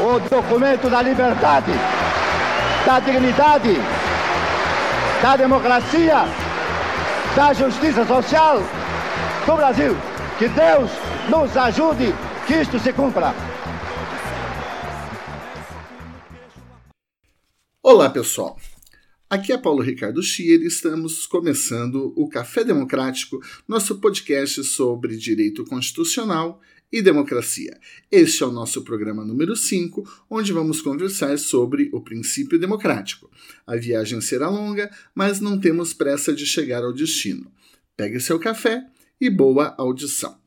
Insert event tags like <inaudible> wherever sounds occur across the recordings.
O documento da liberdade, da dignidade, da democracia, da justiça social do Brasil. Que Deus nos ajude que isto se cumpra. Olá, pessoal. Aqui é Paulo Ricardo Schier e estamos começando o Café Democrático, nosso podcast sobre direito constitucional e democracia. Este é o nosso programa número 5, onde vamos conversar sobre o princípio democrático. A viagem será longa, mas não temos pressa de chegar ao destino. Pegue seu café e boa audição.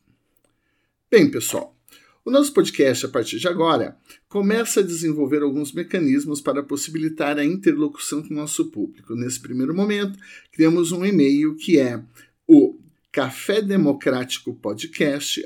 Bem, pessoal, o nosso podcast, a partir de agora, começa a desenvolver alguns mecanismos para possibilitar a interlocução com o nosso público. Nesse primeiro momento, criamos um e-mail que é o café democrático podcast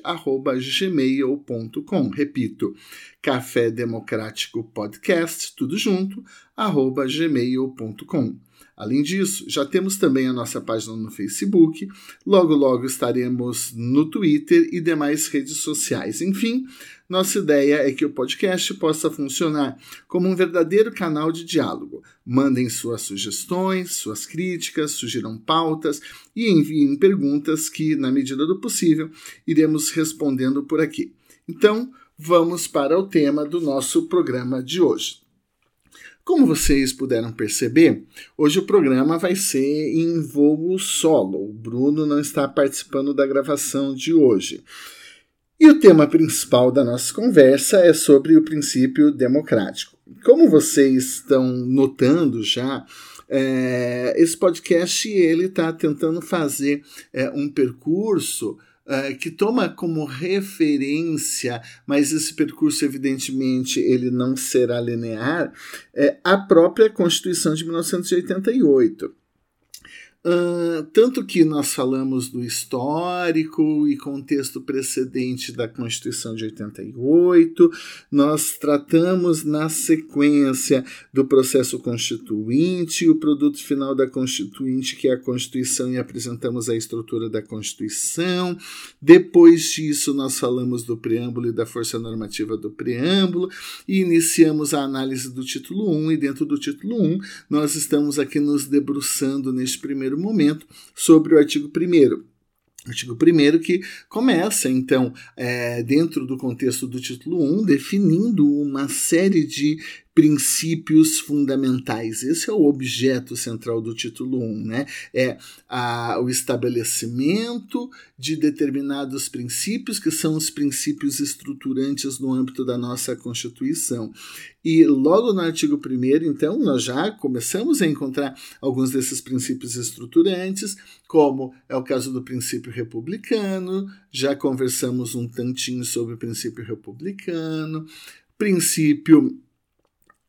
gmail.com. Repito, café democrático podcast, tudo junto, arroba gmail.com. Além disso, já temos também a nossa página no Facebook, logo logo estaremos no Twitter e demais redes sociais. Enfim, nossa ideia é que o podcast possa funcionar como um verdadeiro canal de diálogo. Mandem suas sugestões, suas críticas, sugiram pautas e enviem perguntas que, na medida do possível, iremos respondendo por aqui. Então, vamos para o tema do nosso programa de hoje. Como vocês puderam perceber, hoje o programa vai ser em voo solo. O Bruno não está participando da gravação de hoje. E o tema principal da nossa conversa é sobre o princípio democrático. Como vocês estão notando já, é, esse podcast ele está tentando fazer é, um percurso Uh, que toma como referência, mas esse percurso, evidentemente, ele não será linear, é a própria Constituição de 1988. Uh, tanto que nós falamos do histórico e contexto precedente da Constituição de 88, nós tratamos na sequência do processo constituinte, o produto final da Constituinte, que é a Constituição, e apresentamos a estrutura da Constituição. Depois disso, nós falamos do preâmbulo e da força normativa do preâmbulo, e iniciamos a análise do título 1, e dentro do título 1, nós estamos aqui nos debruçando neste primeiro primeiro momento sobre o artigo 1 Artigo 1 que começa, então, é, dentro do contexto do título 1, definindo uma série de princípios fundamentais. Esse é o objeto central do título 1, né? É a, o estabelecimento de determinados princípios, que são os princípios estruturantes no âmbito da nossa Constituição. E logo no artigo 1, então, nós já começamos a encontrar alguns desses princípios estruturantes, como é o caso do princípio republicano, já conversamos um tantinho sobre o princípio republicano, princípio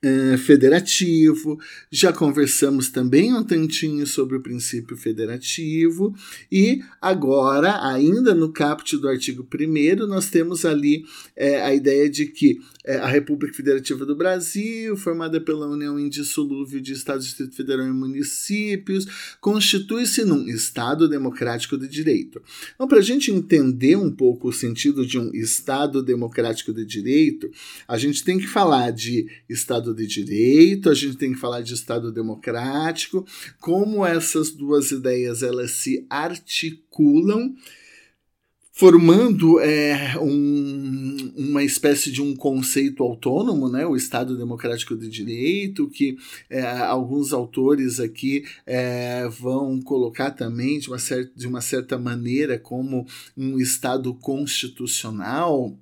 é, federativo, já conversamos também um tantinho sobre o princípio federativo, e agora, ainda no caput do artigo 1, nós temos ali é, a ideia de que é, a República Federativa do Brasil, formada pela União Indissolúvel de Estados, Distrito Federal e Municípios, constitui-se num Estado democrático de direito. Então, para a gente entender um pouco o sentido de um Estado democrático de direito, a gente tem que falar de Estado de direito, a gente tem que falar de Estado democrático, como essas duas ideias elas se articulam formando é, um, uma espécie de um conceito autônomo, né, o Estado Democrático de Direito, que é, alguns autores aqui é, vão colocar também de uma, certa, de uma certa maneira como um Estado constitucional,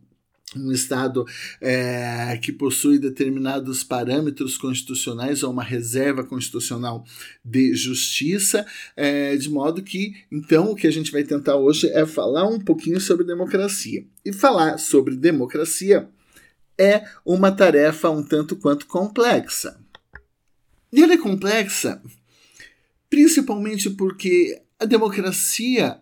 um Estado é, que possui determinados parâmetros constitucionais ou uma reserva constitucional de justiça, é, de modo que, então, o que a gente vai tentar hoje é falar um pouquinho sobre democracia. E falar sobre democracia é uma tarefa um tanto quanto complexa. E ela é complexa principalmente porque a democracia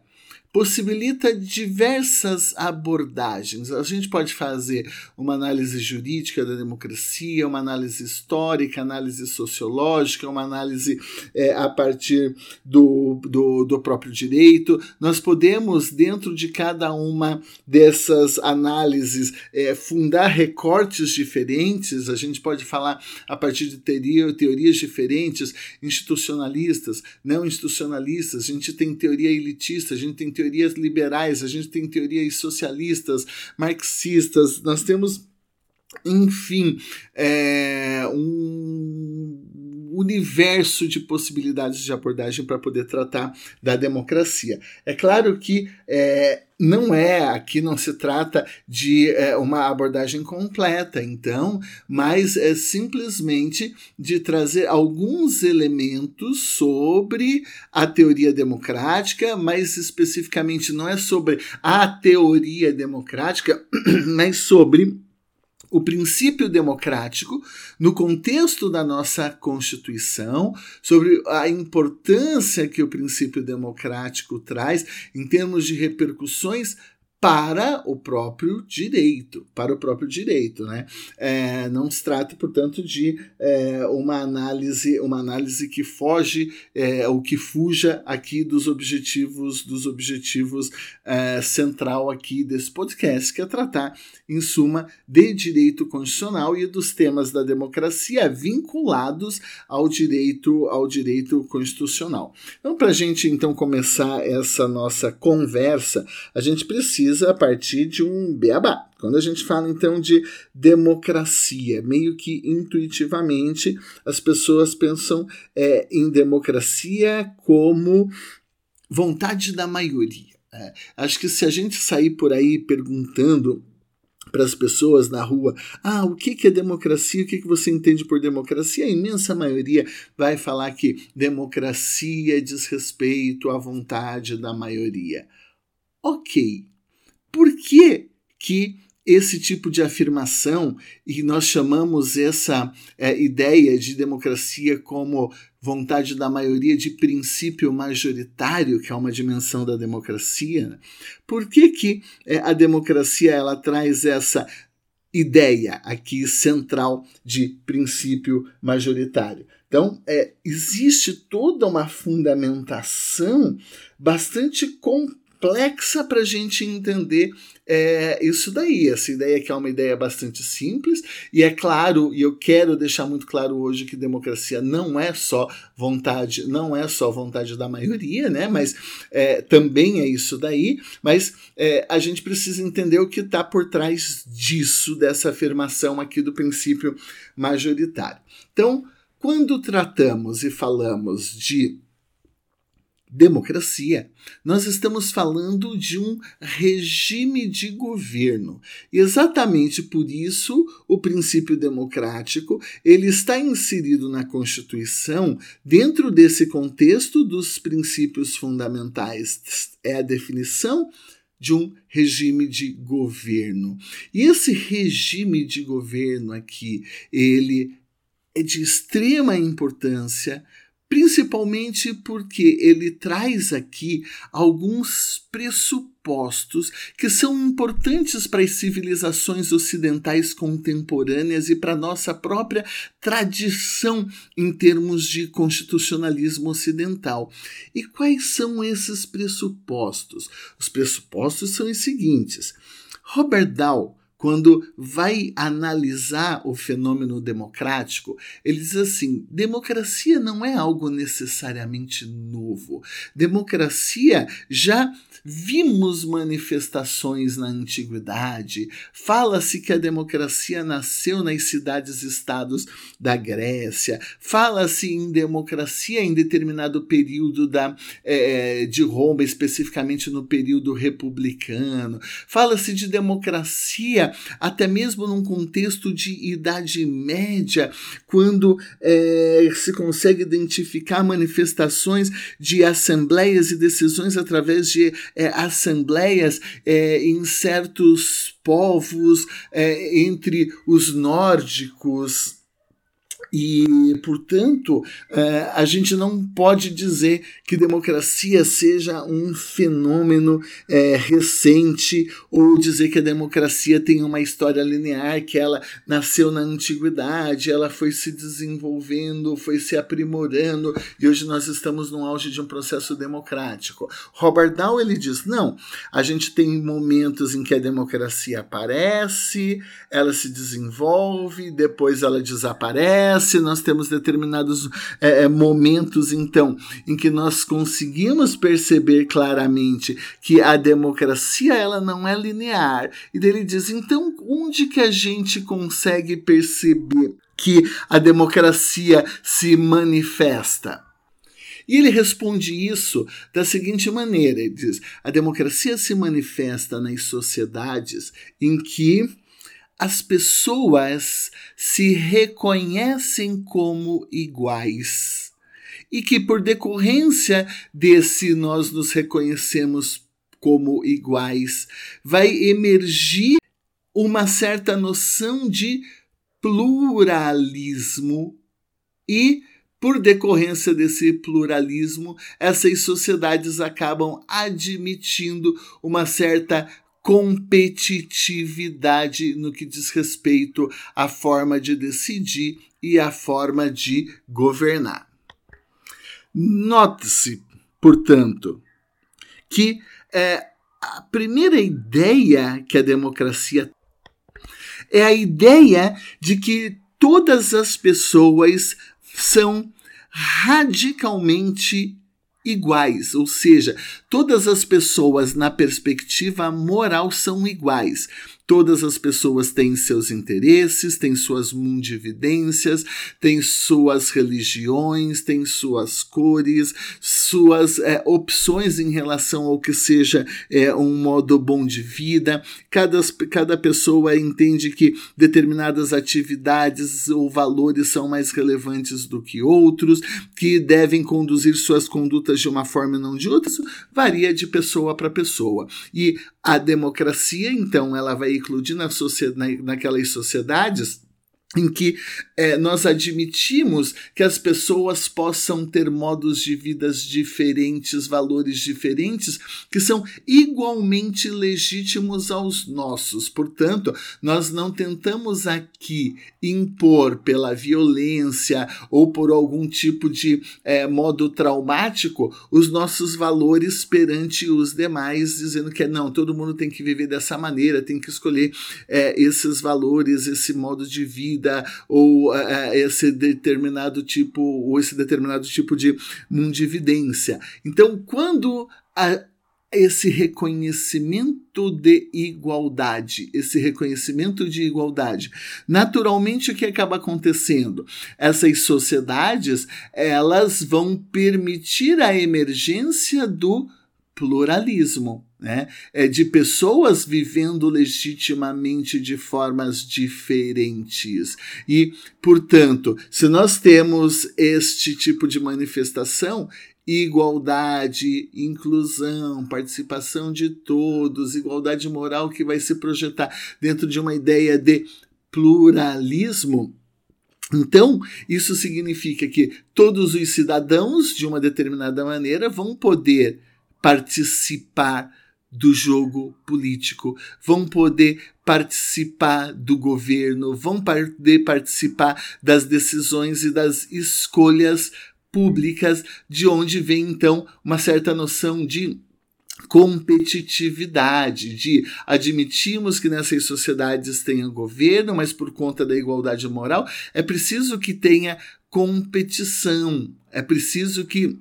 possibilita diversas abordagens. A gente pode fazer uma análise jurídica da democracia, uma análise histórica, análise sociológica, uma análise é, a partir do, do, do, próprio direito. Nós podemos, dentro de cada uma dessas análises, é, fundar recortes diferentes. A gente pode falar a partir de teoria, teorias diferentes, institucionalistas, não institucionalistas. A gente tem teoria elitista, a gente tem teoria teorias liberais, a gente tem teorias socialistas, marxistas, nós temos, enfim, é, um universo de possibilidades de abordagem para poder tratar da democracia. É claro que é, não é, aqui não se trata de é, uma abordagem completa, então, mas é simplesmente de trazer alguns elementos sobre a teoria democrática, mas especificamente não é sobre a teoria democrática, <clears throat> mas sobre o princípio democrático no contexto da nossa Constituição, sobre a importância que o princípio democrático traz em termos de repercussões para o próprio direito, para o próprio direito, né? É, não se trata, portanto, de é, uma análise, uma análise que foge é, ou que fuja aqui dos objetivos, dos objetivos é, central aqui desse podcast, que é tratar, em suma, de direito constitucional e dos temas da democracia vinculados ao direito, ao direito constitucional. Então, para a gente então começar essa nossa conversa, a gente precisa precisa a partir de um beabá. Quando a gente fala então de democracia, meio que intuitivamente as pessoas pensam é, em democracia como vontade da maioria. É, acho que se a gente sair por aí perguntando para as pessoas na rua, ah, o que, é democracia? O que, que você entende por democracia? A imensa maioria vai falar que democracia diz respeito à vontade da maioria. Ok, por que, que esse tipo de afirmação, e nós chamamos essa é, ideia de democracia como vontade da maioria de princípio majoritário, que é uma dimensão da democracia, por que, que é, a democracia ela traz essa ideia aqui central de princípio majoritário? Então, é, existe toda uma fundamentação bastante complexa complexa para a gente entender é, isso daí. Essa ideia que é uma ideia bastante simples, e é claro, e eu quero deixar muito claro hoje que democracia não é só vontade, não é só vontade da maioria, né? Mas é, também é isso daí, mas é, a gente precisa entender o que está por trás disso, dessa afirmação aqui do princípio majoritário. Então, quando tratamos e falamos de democracia, nós estamos falando de um regime de governo. Exatamente por isso, o princípio democrático, ele está inserido na Constituição dentro desse contexto dos princípios fundamentais. É a definição de um regime de governo. E esse regime de governo aqui, ele é de extrema importância principalmente porque ele traz aqui alguns pressupostos que são importantes para as civilizações ocidentais contemporâneas e para nossa própria tradição em termos de constitucionalismo ocidental. E quais são esses pressupostos? Os pressupostos são os seguintes. Robert Dahl quando vai analisar o fenômeno democrático, ele diz assim: democracia não é algo necessariamente novo. Democracia já vimos manifestações na antiguidade. Fala-se que a democracia nasceu nas cidades-estados da Grécia. Fala-se em democracia em determinado período da, é, de Roma, especificamente no período republicano. Fala-se de democracia até mesmo num contexto de idade média, quando é, se consegue identificar manifestações de assembleias e decisões através de é, assembleias é, em certos povos, é, entre os nórdicos e, portanto, é, a gente não pode dizer que democracia seja um fenômeno é, recente ou dizer que a democracia tem uma história linear, que ela nasceu na antiguidade, ela foi se desenvolvendo, foi se aprimorando e hoje nós estamos no auge de um processo democrático. Robert Dow ele diz: não, a gente tem momentos em que a democracia aparece, ela se desenvolve, depois ela desaparece se nós temos determinados é, é, momentos, então, em que nós conseguimos perceber claramente que a democracia ela não é linear. E ele diz, então, onde que a gente consegue perceber que a democracia se manifesta? E ele responde isso da seguinte maneira: ele diz, a democracia se manifesta nas sociedades em que as pessoas se reconhecem como iguais e que, por decorrência desse nós nos reconhecemos como iguais, vai emergir uma certa noção de pluralismo e por decorrência desse pluralismo, essas sociedades acabam admitindo uma certa competitividade no que diz respeito à forma de decidir e à forma de governar. Note-se, portanto, que é, a primeira ideia que a democracia é a ideia de que todas as pessoas são radicalmente iguais, ou seja, todas as pessoas na perspectiva moral são iguais. Todas as pessoas têm seus interesses, têm suas mundividências, têm suas religiões, têm suas cores, suas é, opções em relação ao que seja é, um modo bom de vida. Cada, cada pessoa entende que determinadas atividades ou valores são mais relevantes do que outros, que devem conduzir suas condutas de uma forma e não de outra. Isso varia de pessoa para pessoa. E a democracia, então, ela vai sociedade, naquelas sociedades em que é, nós admitimos que as pessoas possam ter modos de vidas diferentes, valores diferentes, que são igualmente legítimos aos nossos. Portanto, nós não tentamos aqui impor pela violência ou por algum tipo de é, modo traumático os nossos valores perante os demais, dizendo que não, todo mundo tem que viver dessa maneira, tem que escolher é, esses valores, esse modo de vida vida uh, esse determinado tipo ou esse determinado tipo de mundividência. Então, quando a, esse reconhecimento de igualdade, esse reconhecimento de igualdade. Naturalmente, o que acaba acontecendo? Essas sociedades, elas vão permitir a emergência do pluralismo né? É de pessoas vivendo legitimamente de formas diferentes. E, portanto, se nós temos este tipo de manifestação, igualdade, inclusão, participação de todos, igualdade moral que vai se projetar dentro de uma ideia de pluralismo. Então, isso significa que todos os cidadãos, de uma determinada maneira, vão poder participar do jogo político, vão poder participar do governo, vão poder participar das decisões e das escolhas públicas, de onde vem então uma certa noção de competitividade, de admitimos que nessas sociedades tenha governo, mas por conta da igualdade moral é preciso que tenha competição, é preciso que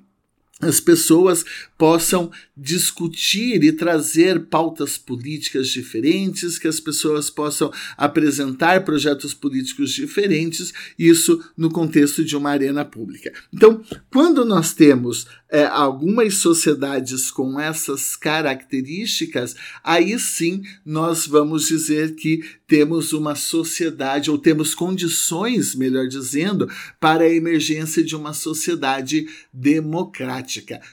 as pessoas possam discutir e trazer pautas políticas diferentes, que as pessoas possam apresentar projetos políticos diferentes, isso no contexto de uma arena pública. Então, quando nós temos é, algumas sociedades com essas características, aí sim nós vamos dizer que temos uma sociedade, ou temos condições, melhor dizendo, para a emergência de uma sociedade democrática.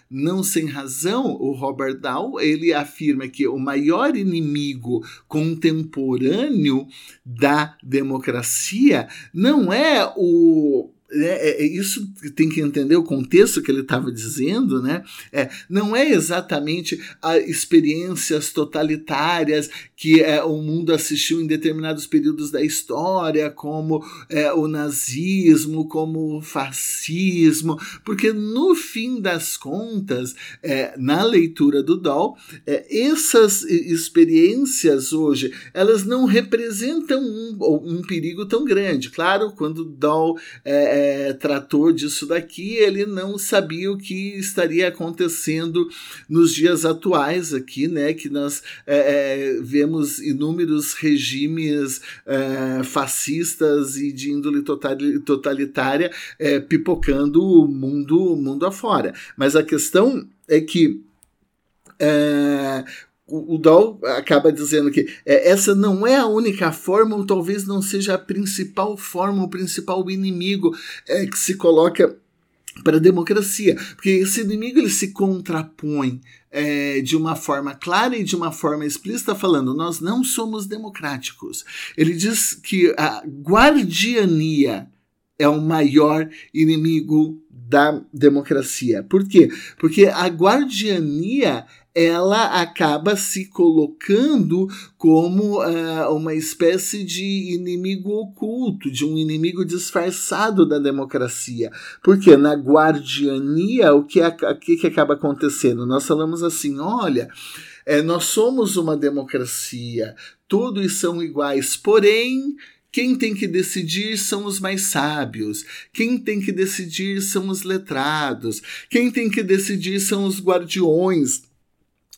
Não sem razão, o Robert Dow ele afirma que o maior inimigo contemporâneo da democracia não é o é, é, é, isso tem que entender o contexto que ele estava dizendo, né? É, não é exatamente as experiências totalitárias que é, o mundo assistiu em determinados períodos da história, como é, o nazismo, como o fascismo, porque no fim das contas, é, na leitura do Doll, essas experiências hoje elas não representam um, um perigo tão grande. Claro, quando Doll é, é, trator disso daqui, ele não sabia o que estaria acontecendo nos dias atuais aqui, né? Que nós é, é vemos inúmeros regimes é, fascistas e de índole totalitária é, pipocando o mundo, mundo afora. Mas a questão é que é, o, Doll acaba dizendo que é, essa não é a única forma, ou talvez não seja a principal forma, o principal inimigo é, que se coloca para a democracia, porque esse inimigo ele se contrapõe é, de uma forma clara e de uma forma explícita, falando: nós não somos democráticos. Ele diz que a guardiania é o maior inimigo da democracia. Por quê? Porque a guardiania ela acaba se colocando como uh, uma espécie de inimigo oculto, de um inimigo disfarçado da democracia. Porque na guardiania, o que, que, que acaba acontecendo? Nós falamos assim: olha. É, nós somos uma democracia, todos são iguais, porém quem tem que decidir são os mais sábios. Quem tem que decidir são os letrados. Quem tem que decidir são os guardiões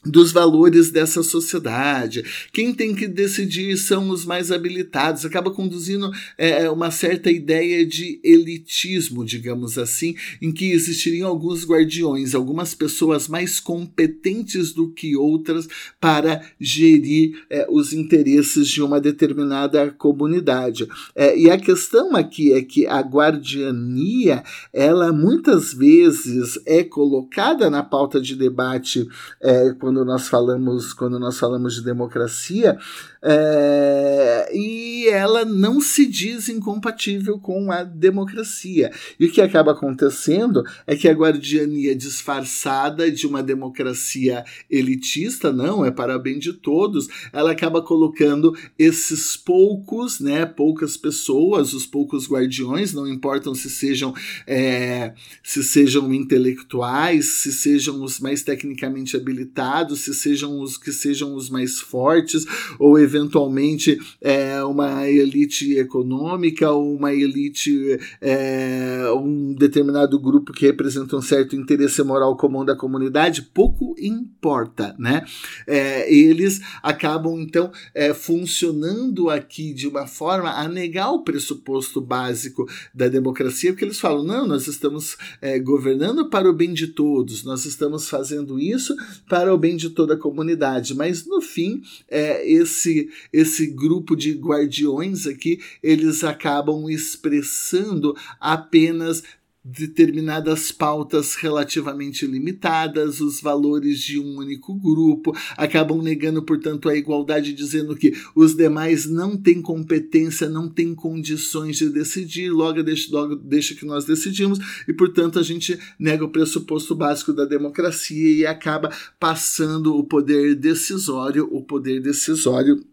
dos valores dessa sociedade. Quem tem que decidir são os mais habilitados. Acaba conduzindo é, é, uma certa ideia de elitismo, digamos assim, em que existiriam alguns guardiões, algumas pessoas mais competentes do que outras para gerir é, os interesses de uma determinada comunidade. É, e a questão aqui é que a guardiania, ela muitas vezes é colocada na pauta de debate é, quando nós falamos quando nós falamos de democracia é, e ela não se diz incompatível com a democracia. E o que acaba acontecendo é que a guardiania disfarçada de uma democracia elitista, não, é para bem de todos, ela acaba colocando esses poucos, né, poucas pessoas, os poucos guardiões, não importam se sejam, é, se sejam intelectuais, se sejam os mais tecnicamente habilitados, se sejam os que sejam os mais fortes, ou eventualmente é, uma elite econômica ou uma elite, é, um determinado grupo que representa um certo interesse moral comum da comunidade, pouco importa, né? É, eles acabam então é, funcionando aqui de uma forma a negar o pressuposto básico da democracia, porque eles falam: não, nós estamos é, governando para o bem de todos, nós estamos fazendo isso para o bem de toda a comunidade, mas no fim, é, esse grupo de guardiões aqui, eles acabam expressando apenas determinadas pautas relativamente limitadas, os valores de um único grupo, acabam negando, portanto, a igualdade, dizendo que os demais não têm competência, não têm condições de decidir, logo deixa, logo deixa que nós decidimos, e, portanto, a gente nega o pressuposto básico da democracia e acaba passando o poder decisório, o poder decisório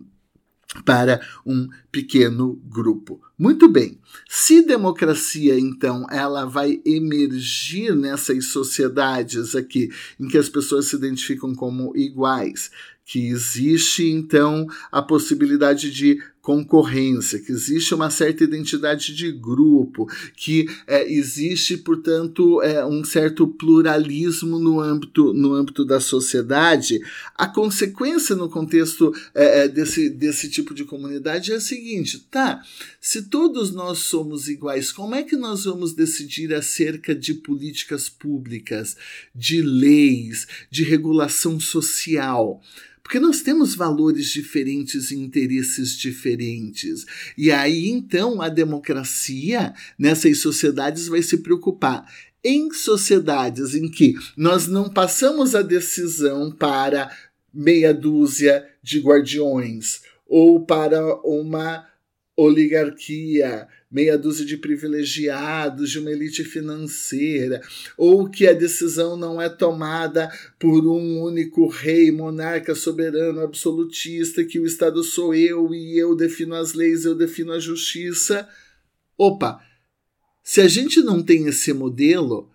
para um pequeno grupo. Muito bem. Se democracia, então, ela vai emergir nessas sociedades aqui em que as pessoas se identificam como iguais, que existe então a possibilidade de concorrência, que existe uma certa identidade de grupo, que é, existe, portanto, é, um certo pluralismo no âmbito, no âmbito da sociedade, a consequência no contexto é, é desse, desse tipo de comunidade é a seguinte: tá, se todos nós somos iguais, como é que nós vamos decidir acerca de políticas públicas, de leis, de regulação social? Porque nós temos valores diferentes e interesses diferentes. E aí, então, a democracia nessas sociedades vai se preocupar em sociedades em que nós não passamos a decisão para meia dúzia de guardiões ou para uma oligarquia, meia dúzia de privilegiados, de uma elite financeira, ou que a decisão não é tomada por um único rei, monarca, soberano, absolutista, que o Estado sou eu e eu defino as leis, eu defino a justiça. Opa! Se a gente não tem esse modelo,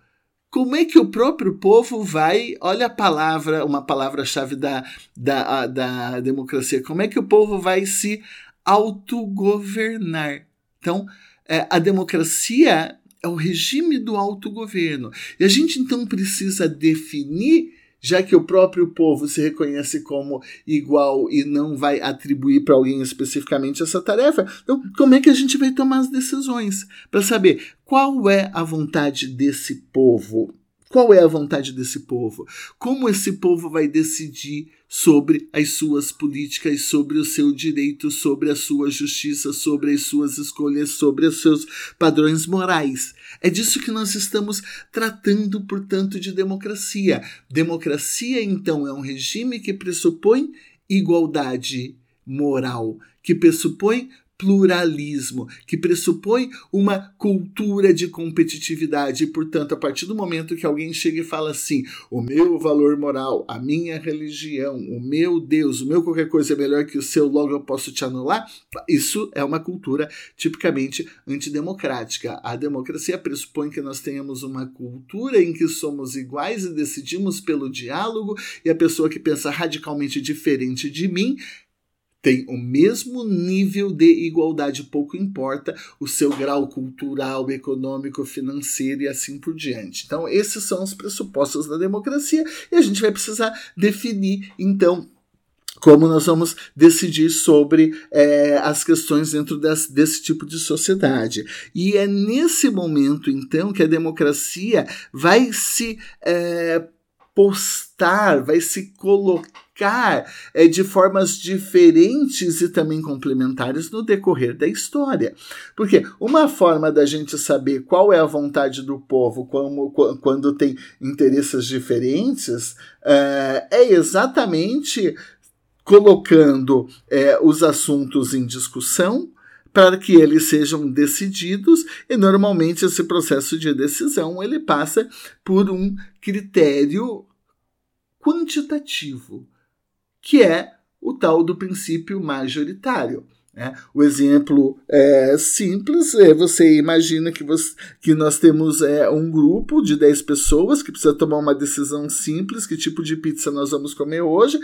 como é que o próprio povo vai. Olha a palavra, uma palavra-chave da, da, da democracia. Como é que o povo vai se autogovernar. Então, é, a democracia é o regime do autogoverno. E a gente então precisa definir, já que o próprio povo se reconhece como igual e não vai atribuir para alguém especificamente essa tarefa, então como é que a gente vai tomar as decisões? Para saber qual é a vontade desse povo. Qual é a vontade desse povo? Como esse povo vai decidir sobre as suas políticas, sobre o seu direito, sobre a sua justiça, sobre as suas escolhas, sobre os seus padrões morais? É disso que nós estamos tratando, portanto, de democracia. Democracia, então, é um regime que pressupõe igualdade moral, que pressupõe pluralismo, que pressupõe uma cultura de competitividade. E, portanto, a partir do momento que alguém chega e fala assim: o meu valor moral, a minha religião, o meu Deus, o meu qualquer coisa é melhor que o seu, logo eu posso te anular, isso é uma cultura tipicamente antidemocrática. A democracia pressupõe que nós tenhamos uma cultura em que somos iguais e decidimos pelo diálogo, e a pessoa que pensa radicalmente diferente de mim tem o mesmo nível de igualdade, pouco importa o seu grau cultural, econômico, financeiro e assim por diante. Então, esses são os pressupostos da democracia e a gente vai precisar definir, então, como nós vamos decidir sobre é, as questões dentro desse, desse tipo de sociedade. E é nesse momento, então, que a democracia vai se é, postar, vai se colocar é, de formas diferentes e também complementares no decorrer da história. Porque uma forma da gente saber qual é a vontade do povo quando tem interesses diferentes é, é exatamente colocando é, os assuntos em discussão para que eles sejam decididos e normalmente esse processo de decisão ele passa por um critério quantitativo, que é o tal do princípio majoritário. Né? O exemplo é simples, é você imagina que, você, que nós temos é, um grupo de 10 pessoas que precisa tomar uma decisão simples, que tipo de pizza nós vamos comer hoje.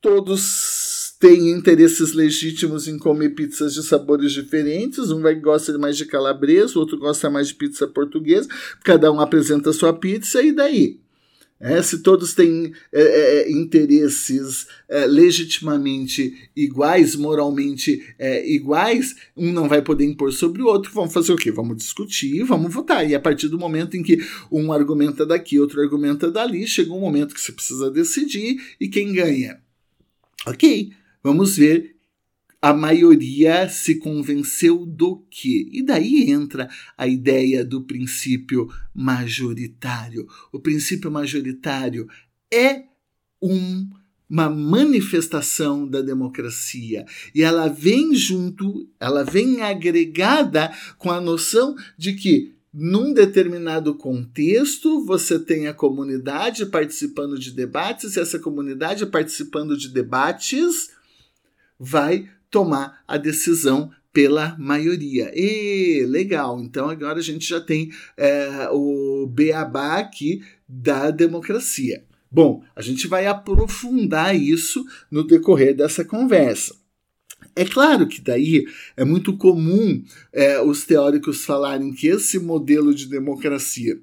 Todos tem interesses legítimos em comer pizzas de sabores diferentes. Um vai gosta mais de calabresa, o outro gosta mais de pizza portuguesa. Cada um apresenta a sua pizza e daí? É, se todos têm é, é, é interesses é, legitimamente iguais, moralmente é, iguais, um não vai poder impor sobre o outro. Vamos fazer o quê? Vamos discutir, vamos votar. E a partir do momento em que um argumenta daqui, outro argumenta dali, chega um momento que você precisa decidir e quem ganha? Ok, Vamos ver a maioria se convenceu do que? E daí entra a ideia do princípio majoritário. O princípio majoritário é um, uma manifestação da democracia e ela vem junto, ela vem agregada com a noção de que num determinado contexto, você tem a comunidade participando de debates, e essa comunidade participando de debates vai tomar a decisão pela maioria. E legal, então agora a gente já tem é, o beabá aqui da democracia. Bom, a gente vai aprofundar isso no decorrer dessa conversa. É claro que daí é muito comum é, os teóricos falarem que esse modelo de democracia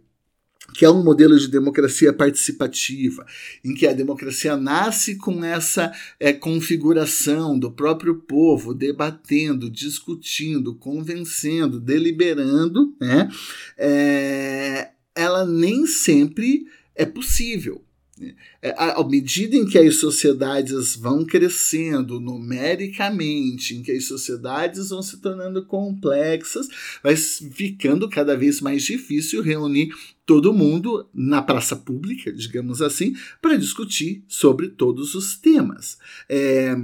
que é um modelo de democracia participativa, em que a democracia nasce com essa é, configuração do próprio povo debatendo, discutindo, convencendo, deliberando, né? É, ela nem sempre é possível. É, à medida em que as sociedades vão crescendo numericamente, em que as sociedades vão se tornando complexas, vai ficando cada vez mais difícil reunir todo mundo na praça pública, digamos assim, para discutir sobre todos os temas. É,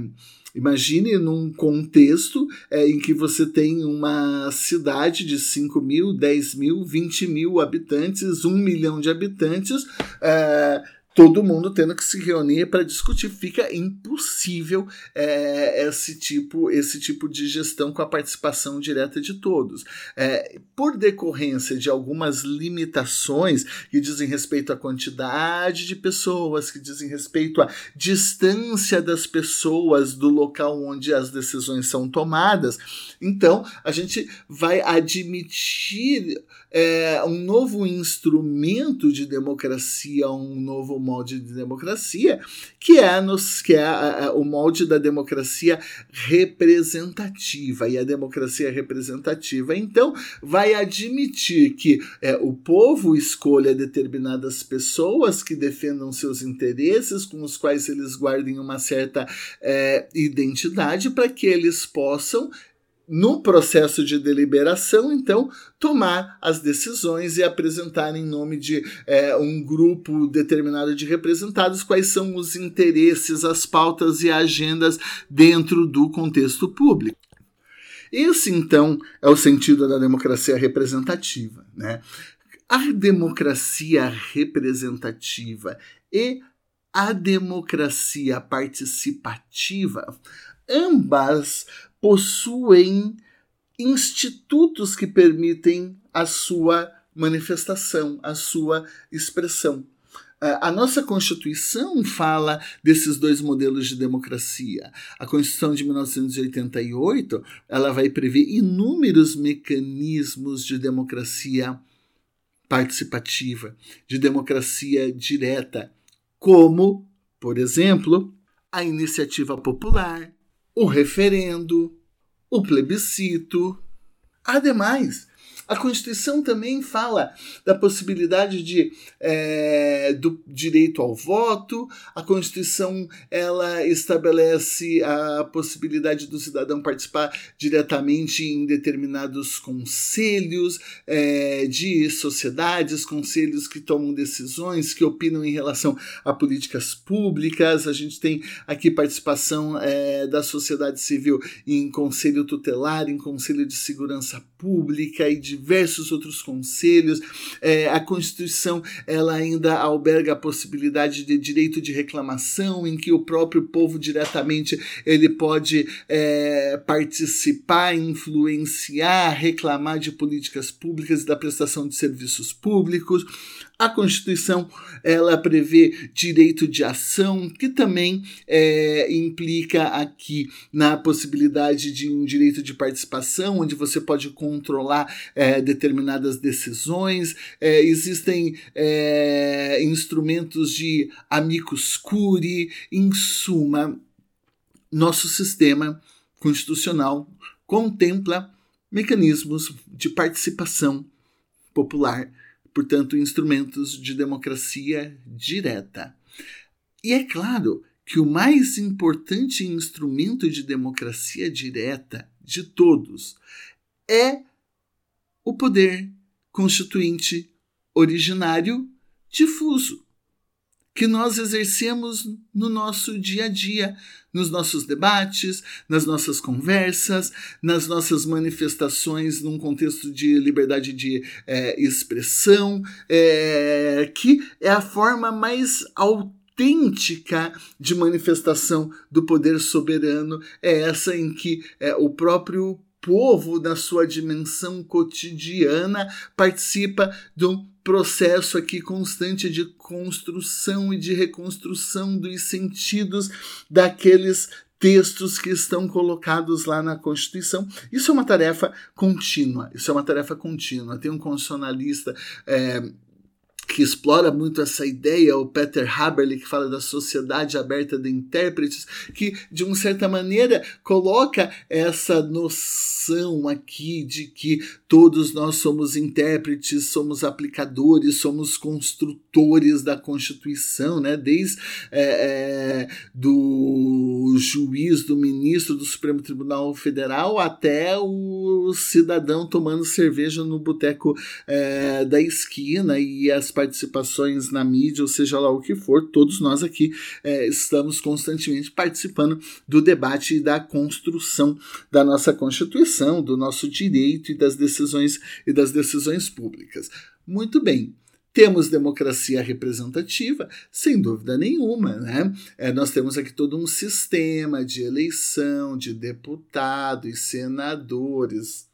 Imagine num contexto é, em que você tem uma cidade de 5 mil, 10 mil, 20 mil habitantes, 1 milhão de habitantes, é, todo mundo tendo que se reunir para discutir. Fica impossível é, esse, tipo, esse tipo de gestão com a participação direta de todos. É, por decorrência de algumas limitações que dizem respeito à quantidade de pessoas, que dizem respeito à distância das pessoas do local onde as decisões são tomadas, então a gente vai admitir é, um novo instrumento de democracia, um novo molde de democracia, que é, nos, que é a, a, o molde da democracia representativa. E a democracia representativa, então, vai admitir que é, o povo escolha determinadas pessoas que defendam seus interesses, com os quais eles guardem uma certa é, identidade, para que eles possam no processo de deliberação, então, tomar as decisões e apresentar em nome de é, um grupo determinado de representados quais são os interesses, as pautas e agendas dentro do contexto público. Esse, então, é o sentido da democracia representativa. Né? A democracia representativa e a democracia participativa, ambas possuem institutos que permitem a sua manifestação, a sua expressão. A nossa Constituição fala desses dois modelos de democracia. A Constituição de 1988 ela vai prever inúmeros mecanismos de democracia participativa, de democracia direta, como, por exemplo, a iniciativa popular, o referendo, o plebiscito. Ademais, a Constituição também fala da possibilidade de, é, do direito ao voto. A Constituição ela estabelece a possibilidade do cidadão participar diretamente em determinados conselhos é, de sociedades, conselhos que tomam decisões, que opinam em relação a políticas públicas. A gente tem aqui participação é, da sociedade civil em conselho tutelar, em conselho de segurança pública e de diversos outros conselhos. É, a Constituição ela ainda alberga a possibilidade de direito de reclamação, em que o próprio povo diretamente ele pode é, participar, influenciar, reclamar de políticas públicas e da prestação de serviços públicos. A Constituição ela prevê direito de ação, que também é, implica aqui na possibilidade de um direito de participação, onde você pode controlar é, determinadas decisões. É, existem é, instrumentos de amicus curiae, em suma, nosso sistema constitucional contempla mecanismos de participação popular portanto, instrumentos de democracia direta. E é claro que o mais importante instrumento de democracia direta de todos é o poder constituinte originário difuso que nós exercemos no nosso dia a dia, nos nossos debates, nas nossas conversas, nas nossas manifestações num contexto de liberdade de é, expressão, é, que é a forma mais autêntica de manifestação do poder soberano, é essa em que é, o próprio povo, na sua dimensão cotidiana, participa do processo aqui constante de construção e de reconstrução dos sentidos daqueles textos que estão colocados lá na Constituição. Isso é uma tarefa contínua. Isso é uma tarefa contínua. Tem um constitucionalista é, que explora muito essa ideia, o Peter Haberle, que fala da sociedade aberta de intérpretes, que de uma certa maneira coloca essa noção aqui de que todos nós somos intérpretes, somos aplicadores, somos construtores da Constituição, né? desde é, é, do juiz, do ministro do Supremo Tribunal Federal até o cidadão tomando cerveja no boteco é, da esquina e as participações na mídia, ou seja lá o que for, todos nós aqui é, estamos constantemente participando do debate e da construção da nossa Constituição, do nosso direito e das decisões e das decisões públicas. Muito bem. Temos democracia representativa? Sem dúvida nenhuma, né? É, nós temos aqui todo um sistema de eleição de deputados, senadores,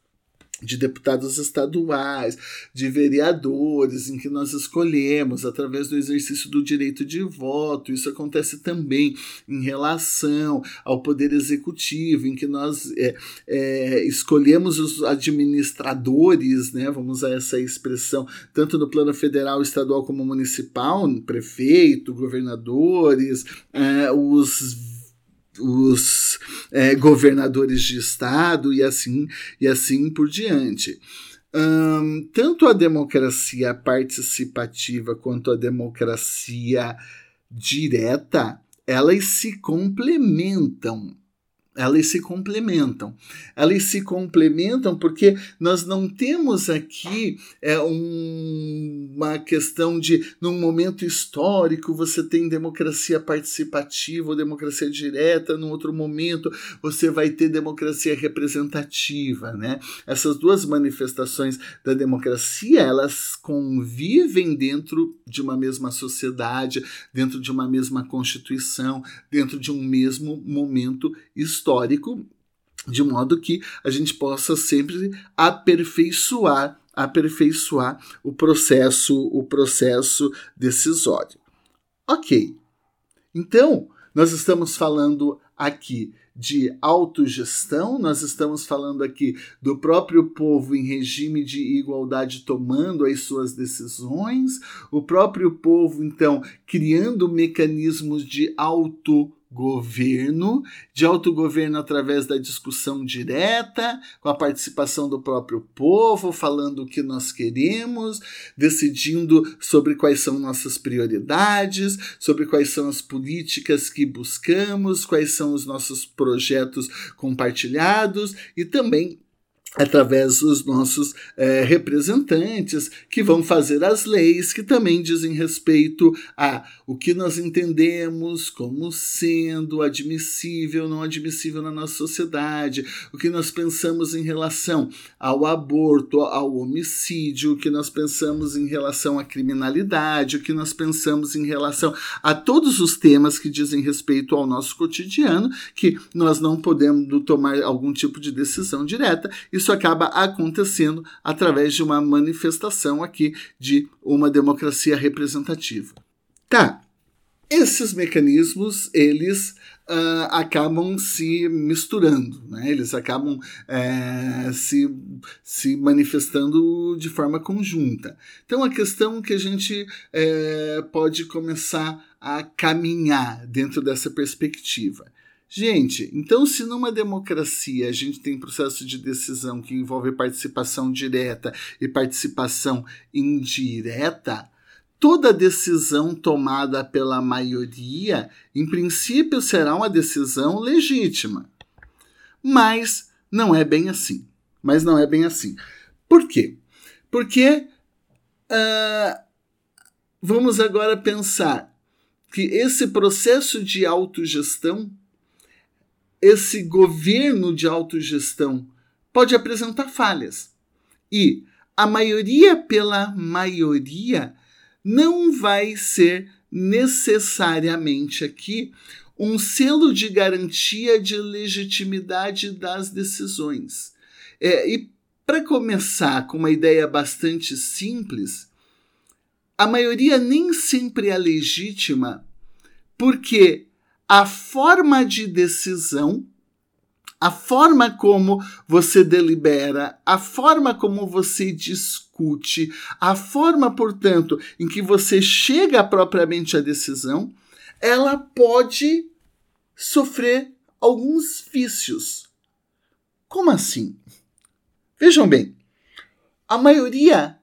de deputados estaduais, de vereadores, em que nós escolhemos através do exercício do direito de voto. Isso acontece também em relação ao poder executivo, em que nós é, é, escolhemos os administradores, né, vamos usar essa expressão, tanto no plano federal, estadual como municipal, prefeito, governadores, é, os os é, governadores de estado e assim e assim por diante. Tanto a democracia participativa quanto a democracia direta, elas se complementam elas se complementam. Elas se complementam porque nós não temos aqui é, um, uma questão de, num momento histórico, você tem democracia participativa ou democracia direta, num outro momento você vai ter democracia representativa. Né? Essas duas manifestações da democracia, elas convivem dentro de uma mesma sociedade, dentro de uma mesma constituição, dentro de um mesmo momento histórico histórico, de modo que a gente possa sempre aperfeiçoar aperfeiçoar o processo o processo decisório. OK. Então, nós estamos falando aqui de autogestão, nós estamos falando aqui do próprio povo em regime de igualdade tomando as suas decisões, o próprio povo, então, criando mecanismos de auto governo, de autogoverno através da discussão direta, com a participação do próprio povo, falando o que nós queremos, decidindo sobre quais são nossas prioridades, sobre quais são as políticas que buscamos, quais são os nossos projetos compartilhados e também através dos nossos é, representantes que vão fazer as leis que também dizem respeito a o que nós entendemos como sendo admissível, não admissível na nossa sociedade, o que nós pensamos em relação ao aborto, ao homicídio, o que nós pensamos em relação à criminalidade, o que nós pensamos em relação a todos os temas que dizem respeito ao nosso cotidiano, que nós não podemos tomar algum tipo de decisão direta. Isso acaba acontecendo através de uma manifestação aqui de uma democracia representativa. Tá, esses mecanismos, eles uh, acabam se misturando, né? eles acabam é, se, se manifestando de forma conjunta. Então, a questão que a gente é, pode começar a caminhar dentro dessa perspectiva. Gente, então se numa democracia a gente tem processo de decisão que envolve participação direta e participação indireta, toda decisão tomada pela maioria, em princípio, será uma decisão legítima. Mas não é bem assim. Mas não é bem assim. Por quê? Porque uh, vamos agora pensar que esse processo de autogestão, esse governo de autogestão, pode apresentar falhas. E a maioria pela maioria não vai ser necessariamente aqui um selo de garantia de legitimidade das decisões. É, e para começar com uma ideia bastante simples, a maioria nem sempre é legítima, porque a forma de decisão, a forma como você delibera, a forma como você discute, a forma, portanto, em que você chega propriamente à decisão, ela pode sofrer alguns vícios. Como assim? Vejam bem, a maioria,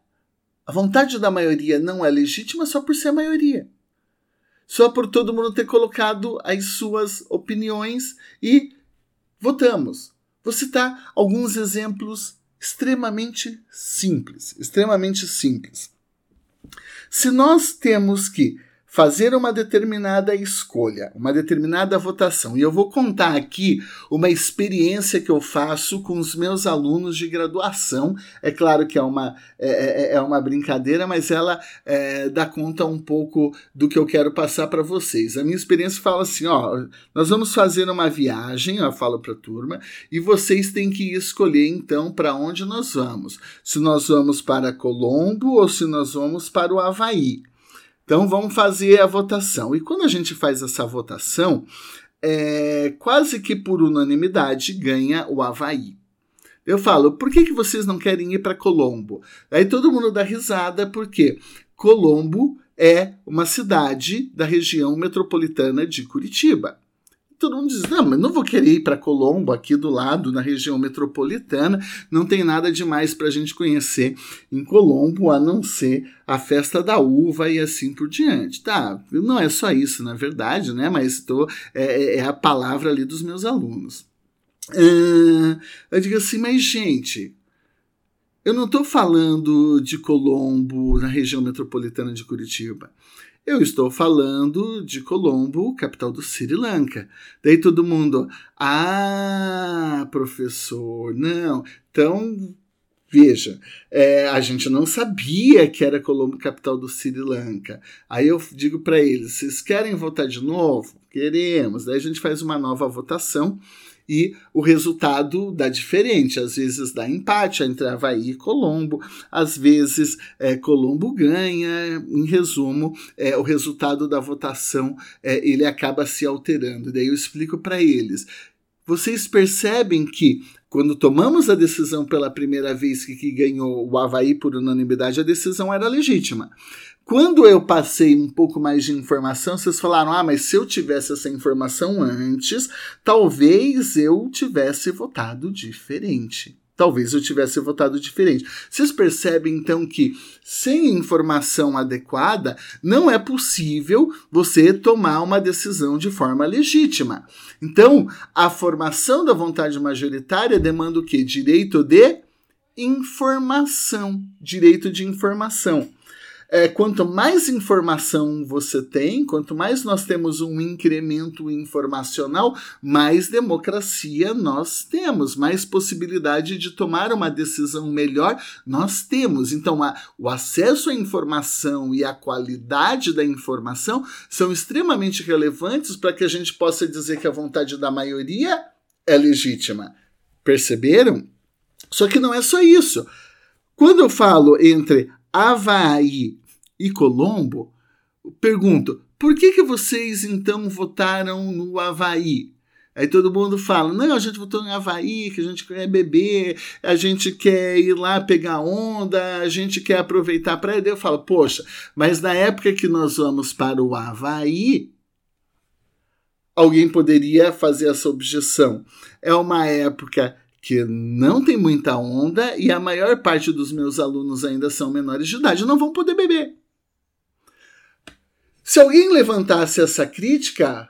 a vontade da maioria não é legítima só por ser maioria. Só por todo mundo ter colocado as suas opiniões e votamos. Vou citar alguns exemplos extremamente simples, extremamente simples. Se nós temos que fazer uma determinada escolha, uma determinada votação. E eu vou contar aqui uma experiência que eu faço com os meus alunos de graduação. É claro que é uma, é, é, é uma brincadeira, mas ela é, dá conta um pouco do que eu quero passar para vocês. A minha experiência fala assim: ó, nós vamos fazer uma viagem, eu falo para a turma, e vocês têm que escolher então para onde nós vamos. Se nós vamos para Colombo ou se nós vamos para o Havaí. Então vamos fazer a votação. E quando a gente faz essa votação, é, quase que por unanimidade ganha o Havaí. Eu falo, por que, que vocês não querem ir para Colombo? Aí todo mundo dá risada, porque Colombo é uma cidade da região metropolitana de Curitiba todo mundo diz: não, mas não vou querer ir para Colombo, aqui do lado, na região metropolitana, não tem nada demais para a gente conhecer em Colombo, a não ser a festa da uva e assim por diante. Tá, não é só isso, na verdade, né? Mas tô, é, é, é a palavra ali dos meus alunos. Uh, eu digo assim, mas gente, eu não estou falando de Colombo, na região metropolitana de Curitiba. Eu estou falando de Colombo, capital do Sri Lanka. Daí todo mundo, ah, professor, não. Então, veja, é, a gente não sabia que era Colombo, capital do Sri Lanka. Aí eu digo para eles: vocês querem votar de novo? Queremos. Daí a gente faz uma nova votação e o resultado dá diferente. Às vezes dá empate entre Havaí e Colombo, às vezes é, Colombo ganha. Em resumo, é, o resultado da votação é, ele acaba se alterando. Daí eu explico para eles. Vocês percebem que quando tomamos a decisão pela primeira vez que, que ganhou o Havaí por unanimidade, a decisão era legítima. Quando eu passei um pouco mais de informação, vocês falaram: ah, mas se eu tivesse essa informação antes, talvez eu tivesse votado diferente. Talvez eu tivesse votado diferente. Vocês percebem então que sem informação adequada não é possível você tomar uma decisão de forma legítima. Então, a formação da vontade majoritária demanda o quê? Direito de informação. Direito de informação é, quanto mais informação você tem, quanto mais nós temos um incremento informacional, mais democracia nós temos, mais possibilidade de tomar uma decisão melhor nós temos. Então, a, o acesso à informação e a qualidade da informação são extremamente relevantes para que a gente possa dizer que a vontade da maioria é legítima. Perceberam? Só que não é só isso. Quando eu falo entre Havaí e Colombo, pergunto: por que, que vocês então votaram no Havaí? Aí todo mundo fala: não, a gente votou no Havaí, que a gente quer beber, a gente quer ir lá pegar onda, a gente quer aproveitar a praia. Daí eu falo: poxa, mas na época que nós vamos para o Havaí, alguém poderia fazer essa objeção. É uma época que não tem muita onda e a maior parte dos meus alunos ainda são menores de idade, não vão poder beber. Se alguém levantasse essa crítica,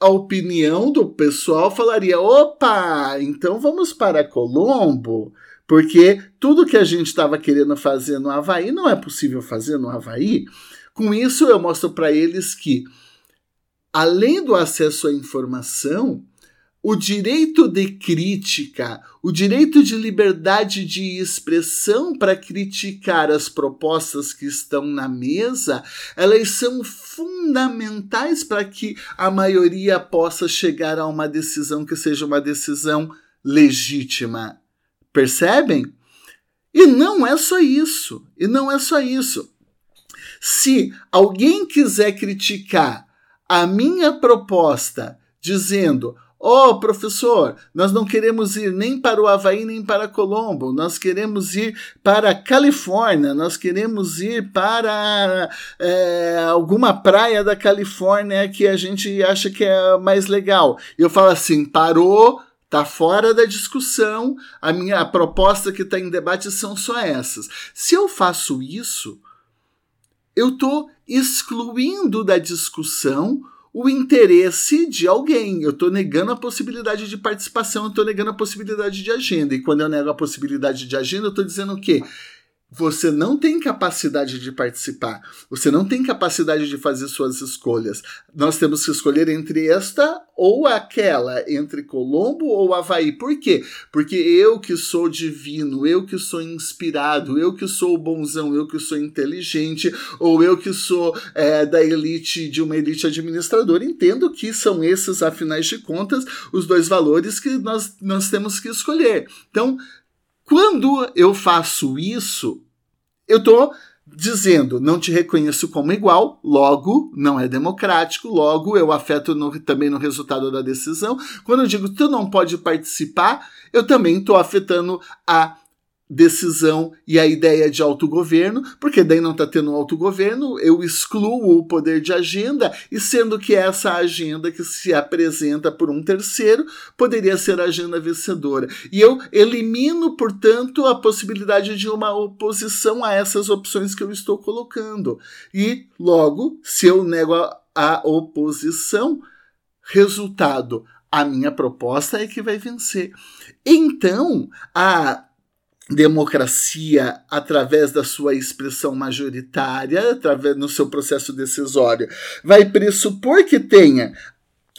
a opinião do pessoal falaria: opa, então vamos para Colombo, porque tudo que a gente estava querendo fazer no Havaí não é possível fazer no Havaí. Com isso, eu mostro para eles que, além do acesso à informação, o direito de crítica, o direito de liberdade de expressão para criticar as propostas que estão na mesa, elas são fundamentais para que a maioria possa chegar a uma decisão que seja uma decisão legítima. Percebem? E não é só isso. E não é só isso. Se alguém quiser criticar a minha proposta dizendo: Oh, professor, nós não queremos ir nem para o Havaí nem para Colombo, nós queremos ir para a Califórnia, nós queremos ir para é, alguma praia da Califórnia que a gente acha que é mais legal. Eu falo assim: parou, tá fora da discussão, a minha a proposta que está em debate são só essas. Se eu faço isso, eu estou excluindo da discussão o interesse de alguém. Eu estou negando a possibilidade de participação, eu estou negando a possibilidade de agenda. E quando eu nego a possibilidade de agenda, eu estou dizendo o quê? Você não tem capacidade de participar, você não tem capacidade de fazer suas escolhas. Nós temos que escolher entre esta ou aquela, entre Colombo ou Havaí. Por quê? Porque eu que sou divino, eu que sou inspirado, eu que sou bonzão, eu que sou inteligente, ou eu que sou é, da elite, de uma elite administradora, entendo que são esses, afinal de contas, os dois valores que nós, nós temos que escolher. Então, quando eu faço isso, eu estou dizendo não te reconheço como igual, logo não é democrático, logo eu afeto no, também no resultado da decisão. Quando eu digo tu não pode participar, eu também estou afetando a decisão e a ideia de autogoverno, porque daí não está tendo autogoverno, eu excluo o poder de agenda, e sendo que essa agenda que se apresenta por um terceiro poderia ser a agenda vencedora. E eu elimino, portanto, a possibilidade de uma oposição a essas opções que eu estou colocando. E, logo, se eu nego a, a oposição, resultado, a minha proposta é que vai vencer. Então, a democracia através da sua expressão majoritária, através no seu processo decisório, vai pressupor que tenha,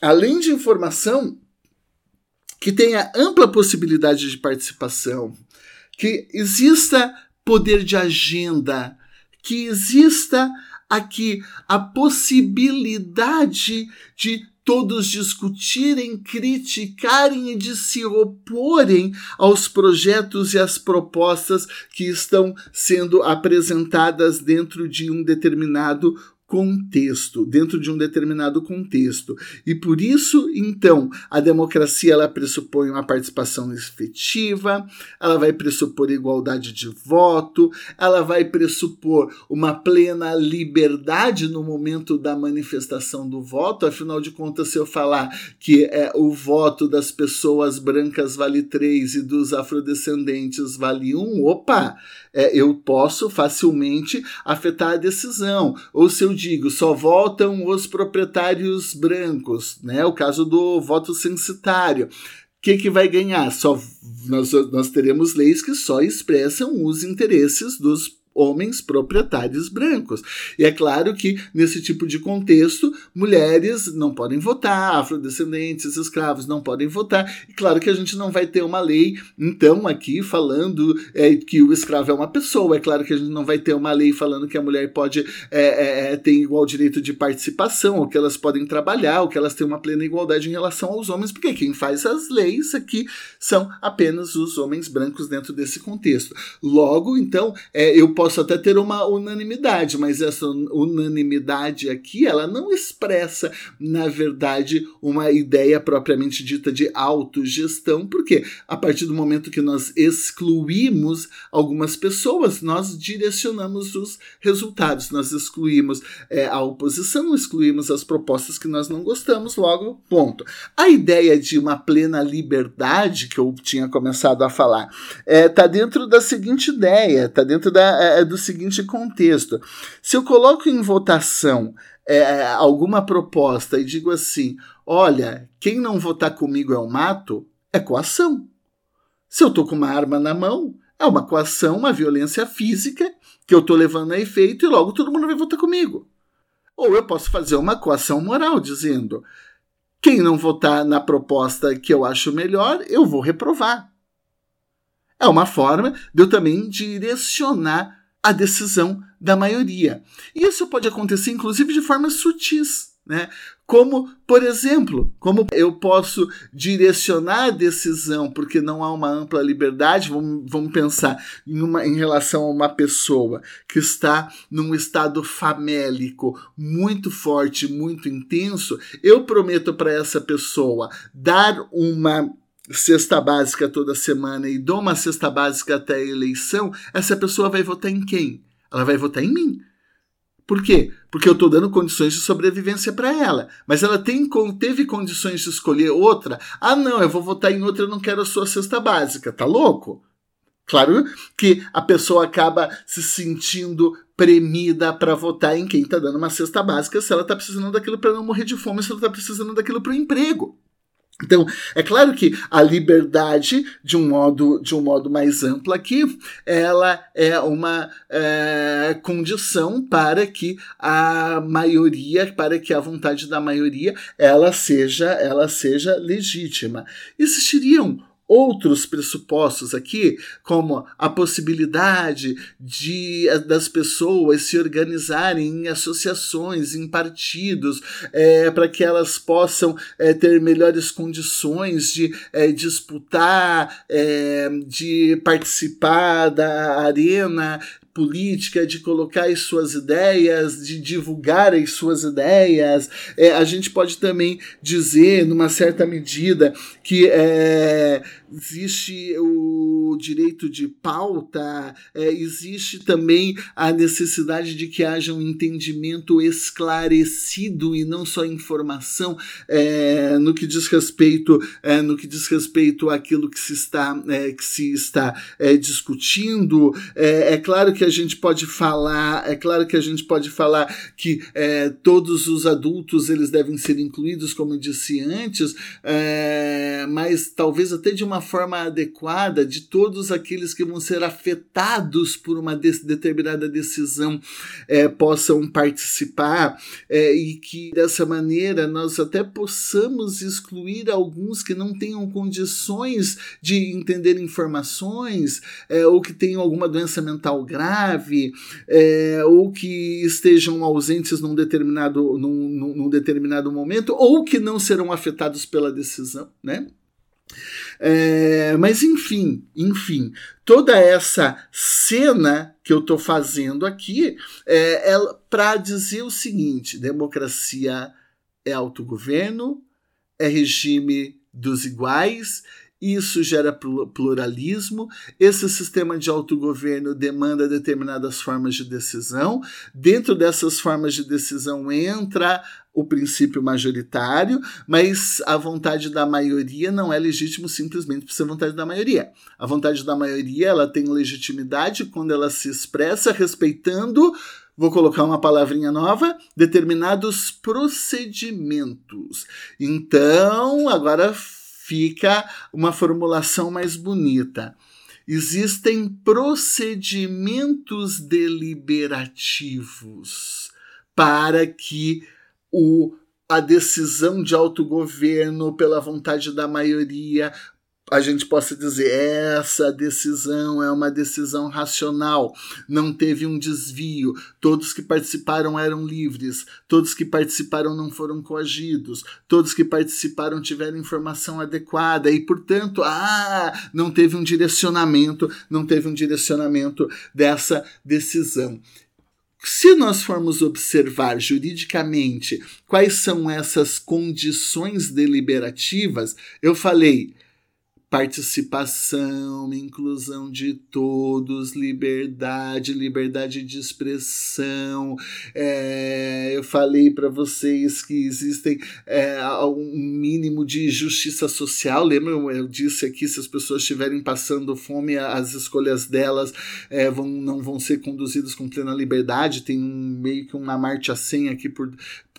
além de informação, que tenha ampla possibilidade de participação, que exista poder de agenda, que exista aqui a possibilidade de todos discutirem, criticarem e de se oporem aos projetos e às propostas que estão sendo apresentadas dentro de um determinado contexto, dentro de um determinado contexto. E por isso, então, a democracia ela pressupõe uma participação efetiva, ela vai pressupor igualdade de voto, ela vai pressupor uma plena liberdade no momento da manifestação do voto. Afinal de contas, se eu falar que é, o voto das pessoas brancas vale três e dos afrodescendentes vale um, opa, é, eu posso facilmente afetar a decisão. Ou se eu digo, só votam os proprietários brancos, né? O caso do voto censitário. O que, que vai ganhar? Só nós, nós teremos leis que só expressam os interesses dos homens proprietários brancos. E é claro que, nesse tipo de contexto, mulheres não podem votar, afrodescendentes, escravos não podem votar. E claro que a gente não vai ter uma lei, então, aqui falando é, que o escravo é uma pessoa. É claro que a gente não vai ter uma lei falando que a mulher pode é, é, é ter igual direito de participação, ou que elas podem trabalhar, ou que elas têm uma plena igualdade em relação aos homens, porque quem faz as leis aqui são apenas os homens brancos dentro desse contexto. Logo, então, é, eu posso posso até ter uma unanimidade, mas essa unanimidade aqui, ela não expressa, na verdade, uma ideia propriamente dita de autogestão, porque a partir do momento que nós excluímos algumas pessoas, nós direcionamos os resultados, nós excluímos é, a oposição, excluímos as propostas que nós não gostamos, logo, ponto. A ideia de uma plena liberdade, que eu tinha começado a falar, está é, tá dentro da seguinte ideia, está dentro da. É, do seguinte contexto: se eu coloco em votação é, alguma proposta e digo assim, olha, quem não votar comigo é o mato, é coação. Se eu estou com uma arma na mão, é uma coação, uma violência física que eu estou levando a efeito e logo todo mundo vai votar comigo. Ou eu posso fazer uma coação moral, dizendo: quem não votar na proposta que eu acho melhor, eu vou reprovar. É uma forma de eu também direcionar a decisão da maioria. Isso pode acontecer, inclusive, de formas sutis. Né? como, por exemplo, como eu posso direcionar a decisão porque não há uma ampla liberdade, vamos, vamos pensar em, uma, em relação a uma pessoa que está num estado famélico muito forte, muito intenso, eu prometo para essa pessoa dar uma cesta básica toda semana e dou uma cesta básica até a eleição, essa pessoa vai votar em quem? Ela vai votar em mim. Por quê? Porque eu estou dando condições de sobrevivência para ela. Mas ela tem, teve condições de escolher outra. Ah, não, eu vou votar em outra, eu não quero a sua cesta básica. Tá louco? Claro que a pessoa acaba se sentindo premida para votar em quem está dando uma cesta básica se ela está precisando daquilo para não morrer de fome, se ela está precisando daquilo para o emprego. Então, é claro que a liberdade, de um modo, de um modo mais amplo aqui, ela é uma é, condição para que a maioria, para que a vontade da maioria, ela seja, ela seja legítima. Existiriam outros pressupostos aqui, como a possibilidade de das pessoas se organizarem em associações, em partidos, é, para que elas possam é, ter melhores condições de é, disputar, de participar da arena política, de colocar as suas ideias, de divulgar as suas ideias. É, a gente pode também dizer, numa certa medida, que é, existe o direito de pauta, é, existe também a necessidade de que haja um entendimento esclarecido e não só informação é, no que diz respeito é, no que diz respeito àquilo que se está é, que se está é, discutindo. É, é, claro que a gente pode falar, é claro que a gente pode falar que todos os adultos eles devem ser incluídos, como eu disse antes, mas talvez até de uma forma adequada de todos aqueles que vão ser afetados por uma de determinada decisão é, possam participar é, e que dessa maneira nós até possamos excluir alguns que não tenham condições de entender informações é, ou que tenham alguma doença mental grave é, ou que estejam ausentes num determinado, num, num determinado momento ou que não serão afetados pela decisão, né? É, mas enfim, enfim, toda essa cena que eu estou fazendo aqui é, é para dizer o seguinte: democracia é autogoverno, é regime dos iguais isso gera pluralismo. Esse sistema de autogoverno demanda determinadas formas de decisão. Dentro dessas formas de decisão entra o princípio majoritário, mas a vontade da maioria não é legítimo simplesmente por ser vontade da maioria. A vontade da maioria ela tem legitimidade quando ela se expressa respeitando vou colocar uma palavrinha nova, determinados procedimentos. Então, agora fica uma formulação mais bonita. Existem procedimentos deliberativos para que o a decisão de autogoverno pela vontade da maioria a gente possa dizer essa decisão é uma decisão racional, não teve um desvio, todos que participaram eram livres, todos que participaram não foram coagidos, todos que participaram tiveram informação adequada e, portanto, ah, não teve um direcionamento, não teve um direcionamento dessa decisão. Se nós formos observar juridicamente quais são essas condições deliberativas, eu falei participação, inclusão de todos, liberdade, liberdade de expressão. É, eu falei para vocês que existem é, um mínimo de justiça social. Lembram? Eu disse aqui: se as pessoas estiverem passando fome, as escolhas delas é, vão, não vão ser conduzidas com plena liberdade. Tem um, meio que uma marcha sem aqui por,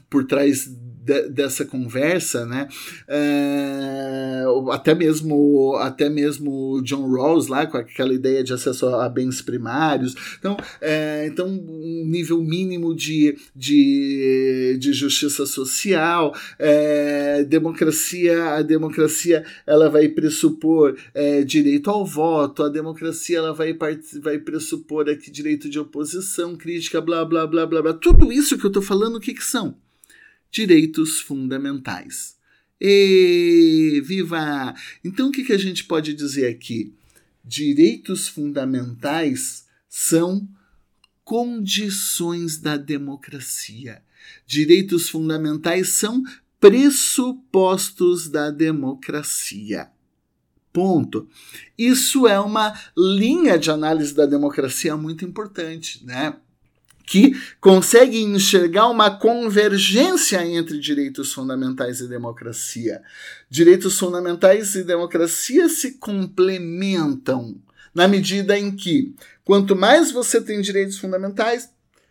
por trás de, dessa conversa, né? É, até mesmo até mesmo John Rawls lá com aquela ideia de acesso a bens primários. Então, é, então um nível mínimo de, de, de justiça social, é, democracia, a democracia ela vai pressupor é, direito ao voto, a democracia ela vai, vai pressupor aqui direito de oposição, crítica, blá blá blá blá blá. Tudo isso que eu estou falando, o que, que são? Direitos fundamentais. E viva! Então o que, que a gente pode dizer aqui? Direitos fundamentais são condições da democracia. Direitos fundamentais são pressupostos da democracia. Ponto. Isso é uma linha de análise da democracia muito importante, né? Que consegue enxergar uma convergência entre direitos fundamentais e democracia. Direitos fundamentais e democracia se complementam na medida em que quanto mais você tem direitos fundamentais,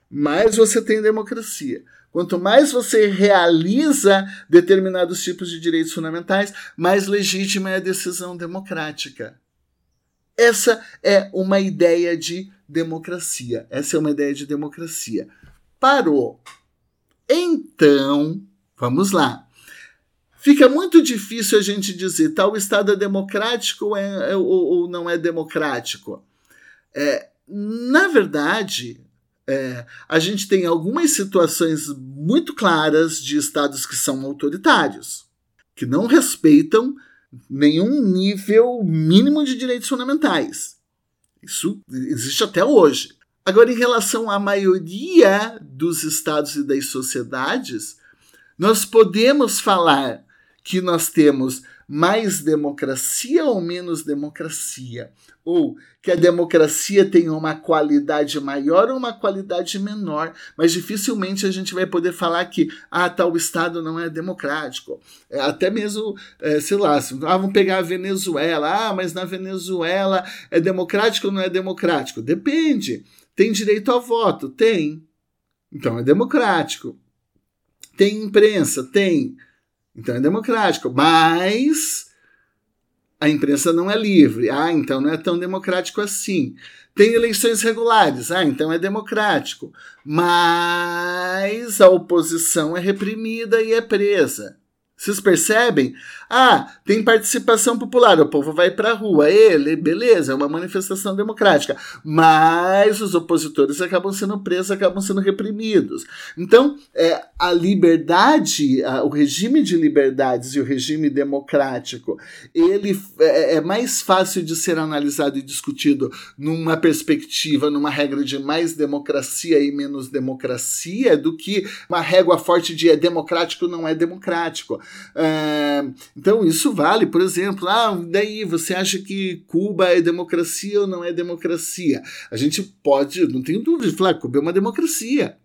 mais você tem democracia. Quanto mais você realiza determinados tipos de direitos fundamentais, mais legítima é a decisão democrática. Essa é uma ideia de democracia. Essa é uma ideia de democracia. Parou. Então, vamos lá. Fica muito difícil a gente dizer tal Estado é democrático ou, é, ou, ou não é democrático. É, na verdade, é, a gente tem algumas situações muito claras de estados que são autoritários, que não respeitam nenhum nível mínimo de direitos fundamentais. Isso existe até hoje. Agora, em relação à maioria dos estados e das sociedades, nós podemos falar que nós temos mais democracia ou menos democracia? Ou que a democracia tem uma qualidade maior ou uma qualidade menor, mas dificilmente a gente vai poder falar que ah, tal Estado não é democrático. É, até mesmo, é, sei lá, ah, vamos pegar a Venezuela, ah, mas na Venezuela é democrático ou não é democrático? Depende. Tem direito ao voto? Tem. Então é democrático. Tem imprensa? Tem. Então é democrático, mas a imprensa não é livre. Ah, então não é tão democrático assim. Tem eleições regulares. Ah, então é democrático. Mas a oposição é reprimida e é presa. Vocês percebem? Ah, tem participação popular, o povo vai para a rua, ele, beleza, é uma manifestação democrática, mas os opositores acabam sendo presos, acabam sendo reprimidos. Então, é, a liberdade, a, o regime de liberdades e o regime democrático, ele é, é mais fácil de ser analisado e discutido numa perspectiva, numa regra de mais democracia e menos democracia, do que uma régua forte de é democrático não é democrático. É, então, isso vale, por exemplo, ah, daí você acha que Cuba é democracia ou não é democracia? A gente pode, não tenho dúvida de falar, Cuba é uma democracia.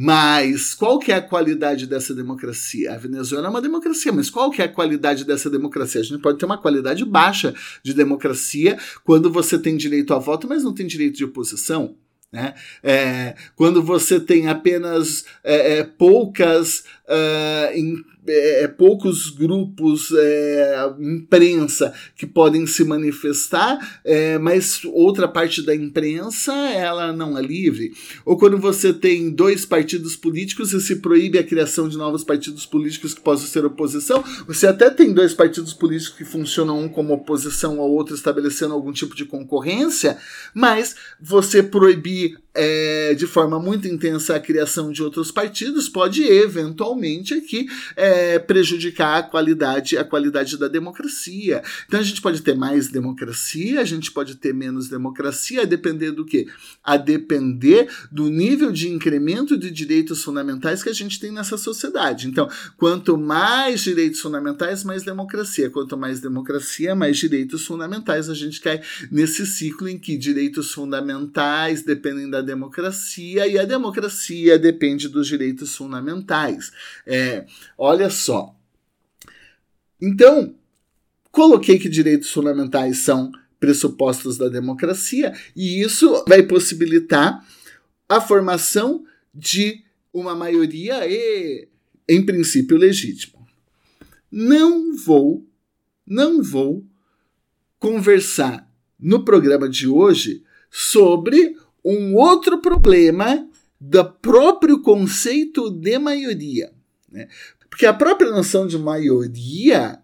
Mas qual que é a qualidade dessa democracia? A Venezuela é uma democracia, mas qual que é a qualidade dessa democracia? A gente pode ter uma qualidade baixa de democracia quando você tem direito a voto, mas não tem direito de oposição. Né? É, quando você tem apenas é, é, poucas uh, é, é, poucos grupos, é, imprensa, que podem se manifestar, é, mas outra parte da imprensa ela não é livre. Ou quando você tem dois partidos políticos e se proíbe a criação de novos partidos políticos que possam ser oposição, você até tem dois partidos políticos que funcionam um como oposição ao outro, estabelecendo algum tipo de concorrência, mas você proibir é, de forma muito intensa a criação de outros partidos pode eventualmente aqui é, prejudicar a qualidade a qualidade da democracia. Então a gente pode ter mais democracia, a gente pode ter menos democracia, a depender do que? A depender do nível de incremento de direitos fundamentais que a gente tem nessa sociedade. Então, quanto mais direitos fundamentais, mais democracia. Quanto mais democracia, mais direitos fundamentais. A gente cai nesse ciclo em que direitos fundamentais dependem da democracia e a democracia depende dos direitos fundamentais. É, olha só. Então, coloquei que direitos fundamentais são pressupostos da democracia e isso vai possibilitar a formação de uma maioria e, em princípio, legítima. Não vou, não vou conversar no programa de hoje sobre um outro problema do próprio conceito de maioria. Né? Porque a própria noção de maioria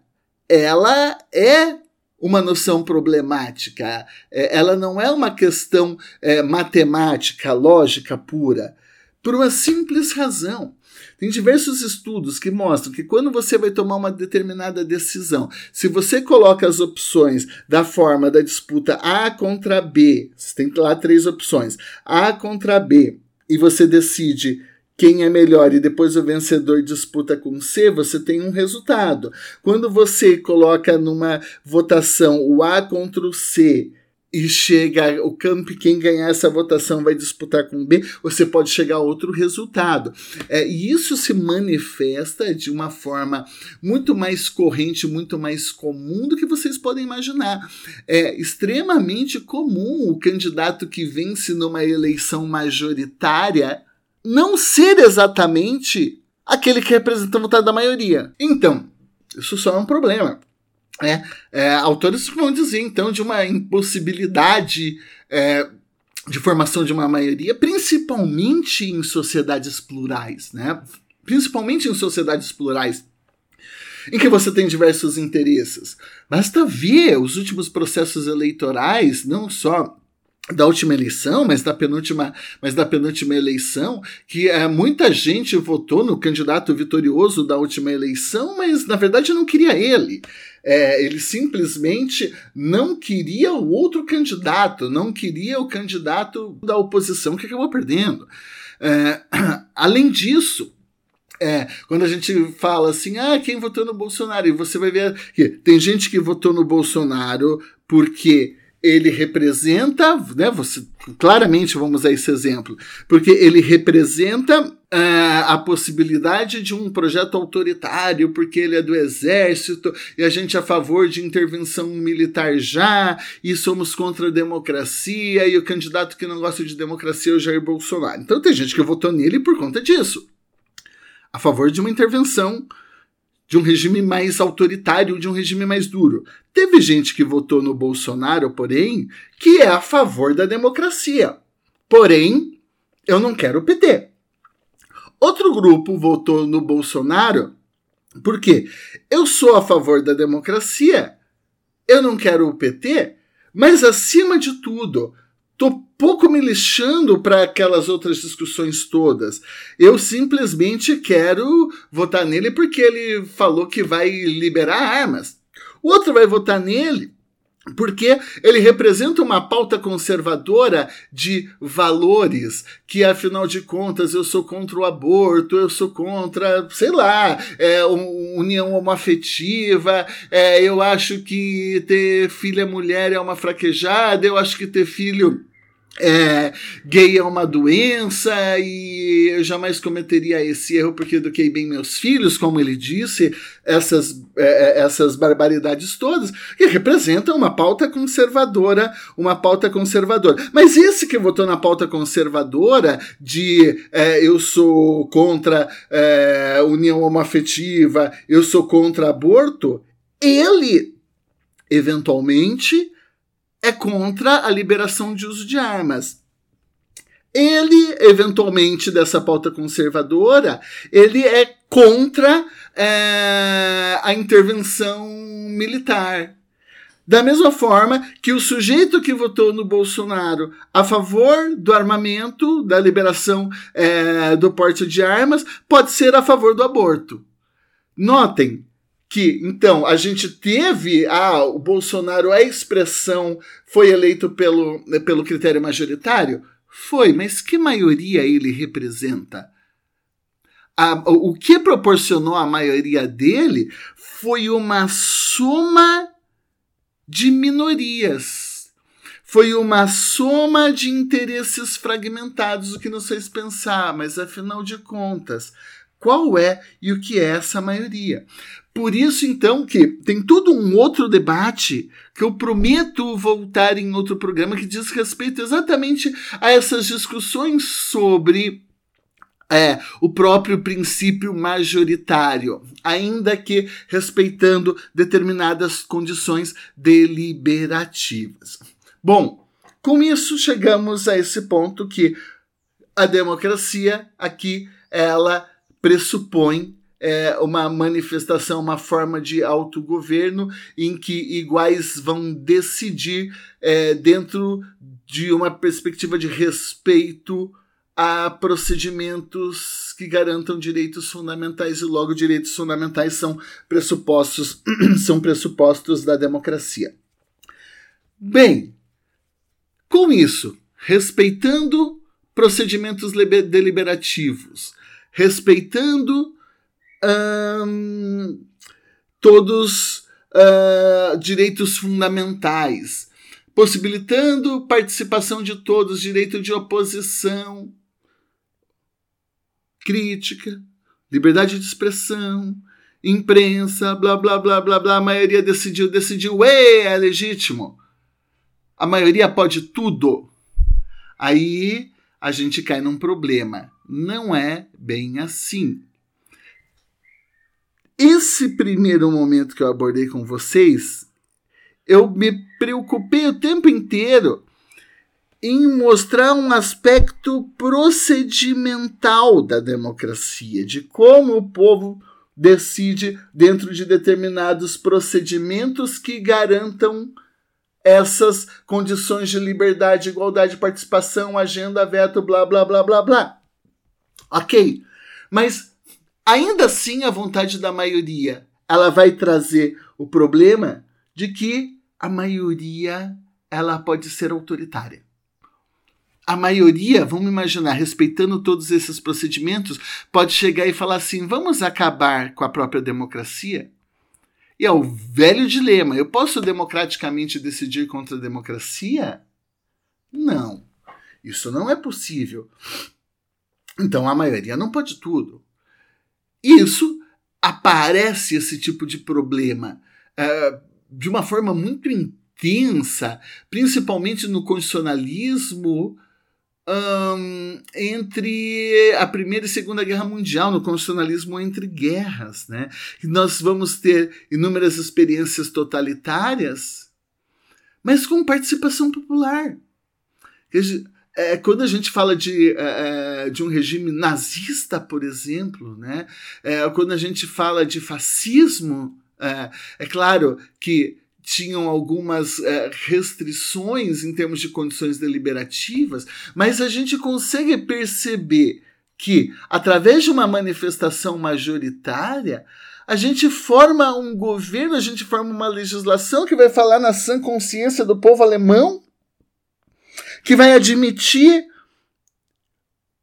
ela é uma noção problemática, é, ela não é uma questão é, matemática, lógica pura. Por uma simples razão. Tem diversos estudos que mostram que quando você vai tomar uma determinada decisão, se você coloca as opções da forma da disputa A contra B, você tem lá três opções, A contra B, e você decide quem é melhor e depois o vencedor disputa com C, você tem um resultado. Quando você coloca numa votação o A contra o C e chega o campo, quem ganhar essa votação vai disputar com B, você pode chegar a outro resultado. É, e isso se manifesta de uma forma muito mais corrente, muito mais comum do que vocês podem imaginar. É extremamente comum o candidato que vence numa eleição majoritária não ser exatamente aquele que representa a vontade da maioria. Então, isso só é um problema. É, é, autores vão dizer, então, de uma impossibilidade é, de formação de uma maioria, principalmente em sociedades plurais, né? Principalmente em sociedades plurais, em que você tem diversos interesses. Basta ver os últimos processos eleitorais, não só da última eleição, mas da penúltima, mas da penúltima eleição, que é, muita gente votou no candidato vitorioso da última eleição, mas na verdade não queria ele. É, ele simplesmente não queria o outro candidato, não queria o candidato da oposição que acabou perdendo. É, <clears throat> além disso, é, quando a gente fala assim, ah, quem votou no Bolsonaro? E você vai ver que tem gente que votou no Bolsonaro porque ele representa, né, você, claramente vamos usar esse exemplo, porque ele representa uh, a possibilidade de um projeto autoritário, porque ele é do exército e a gente é a favor de intervenção militar já, e somos contra a democracia, e o candidato que não gosta de democracia é o Jair Bolsonaro. Então tem gente que votou nele por conta disso. A favor de uma intervenção de um regime mais autoritário, de um regime mais duro. Teve gente que votou no Bolsonaro, porém, que é a favor da democracia. Porém, eu não quero o PT. Outro grupo votou no Bolsonaro porque eu sou a favor da democracia, eu não quero o PT, mas acima de tudo, tô pouco me lixando para aquelas outras discussões todas. Eu simplesmente quero votar nele porque ele falou que vai liberar armas. O outro vai votar nele porque ele representa uma pauta conservadora de valores, que afinal de contas eu sou contra o aborto, eu sou contra, sei lá, é, união homoafetiva, é, eu acho que ter filha mulher é uma fraquejada, eu acho que ter filho é, gay é uma doença e eu jamais cometeria esse erro porque eduquei bem meus filhos, como ele disse, essas, é, é, essas barbaridades todas, que representam uma pauta conservadora, uma pauta conservadora. Mas esse que votou na pauta conservadora de é, eu sou contra é, união homoafetiva, eu sou contra aborto, ele eventualmente é contra a liberação de uso de armas. Ele, eventualmente, dessa pauta conservadora, ele é contra é, a intervenção militar. Da mesma forma que o sujeito que votou no Bolsonaro a favor do armamento, da liberação é, do porte de armas, pode ser a favor do aborto. Notem, que então a gente teve ah, o Bolsonaro a expressão foi eleito pelo, pelo critério majoritário? Foi mas que maioria ele representa? A, o que proporcionou a maioria dele foi uma soma de minorias. Foi uma soma de interesses fragmentados o que nos fez pensar mas afinal de contas qual é e o que é essa maioria. Por isso, então, que tem todo um outro debate que eu prometo voltar em outro programa que diz respeito exatamente a essas discussões sobre é, o próprio princípio majoritário, ainda que respeitando determinadas condições deliberativas. Bom, com isso chegamos a esse ponto que a democracia aqui ela pressupõe é, uma manifestação, uma forma de autogoverno em que iguais vão decidir é, dentro de uma perspectiva de respeito a procedimentos que garantam direitos fundamentais e logo direitos fundamentais são pressupostos <clears throat> são pressupostos da democracia. Bem, com isso, respeitando procedimentos deliberativos, respeitando hum, todos uh, direitos fundamentais, possibilitando participação de todos, direito de oposição, crítica, liberdade de expressão, imprensa, blá blá blá blá blá. A maioria decidiu, decidiu, é legítimo. A maioria pode tudo. Aí a gente cai num problema. Não é bem assim. Esse primeiro momento que eu abordei com vocês, eu me preocupei o tempo inteiro em mostrar um aspecto procedimental da democracia, de como o povo decide dentro de determinados procedimentos que garantam essas condições de liberdade, igualdade, participação, agenda, veto, blá, blá, blá, blá, blá. Ok, mas ainda assim a vontade da maioria, ela vai trazer o problema de que a maioria ela pode ser autoritária a maioria, vamos imaginar, respeitando todos esses procedimentos, pode chegar e falar assim: vamos acabar com a própria democracia? E é o velho dilema: eu posso democraticamente decidir contra a democracia? Não. Isso não é possível. Então a maioria não pode tudo. Isso aparece esse tipo de problema uh, de uma forma muito intensa, principalmente no constitucionalismo um, entre a Primeira e Segunda Guerra Mundial, no constitucionalismo entre guerras. Né? E nós vamos ter inúmeras experiências totalitárias, mas com participação popular. É, quando a gente fala de, é, é, de um regime nazista, por exemplo, né? É, quando a gente fala de fascismo, é, é claro que tinham algumas é, restrições em termos de condições deliberativas, mas a gente consegue perceber que, através de uma manifestação majoritária, a gente forma um governo, a gente forma uma legislação que vai falar na sã consciência do povo alemão, que vai admitir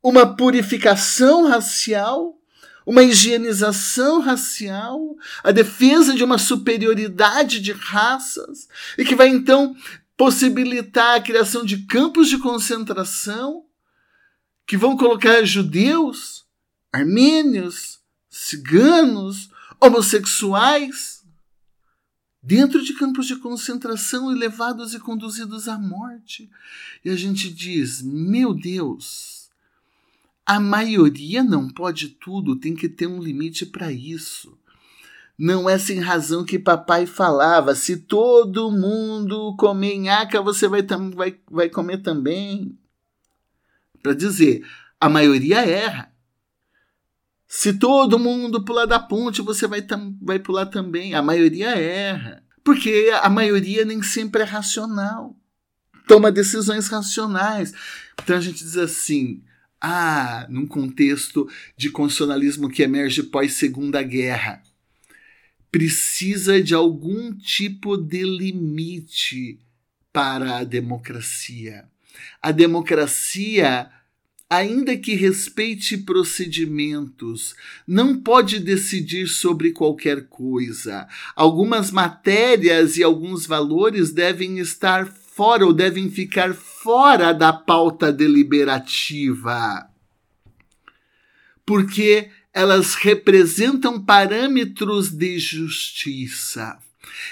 uma purificação racial, uma higienização racial, a defesa de uma superioridade de raças, e que vai então possibilitar a criação de campos de concentração que vão colocar judeus, armênios, ciganos, homossexuais dentro de campos de concentração e levados e conduzidos à morte. E a gente diz: meu Deus, a maioria não pode tudo, tem que ter um limite para isso. Não é sem razão que papai falava: se todo mundo comer nhaca, você vai, vai, vai comer também. Para dizer, a maioria erra. Se todo mundo pular da ponte, você vai, vai pular também. A maioria erra. Porque a maioria nem sempre é racional. Toma decisões racionais. Então a gente diz assim: ah, num contexto de constitucionalismo que emerge pós-segunda guerra, precisa de algum tipo de limite para a democracia. A democracia, ainda que respeite procedimentos, não pode decidir sobre qualquer coisa. Algumas matérias e alguns valores devem estar fora ou devem ficar fora da pauta deliberativa. Porque elas representam parâmetros de justiça.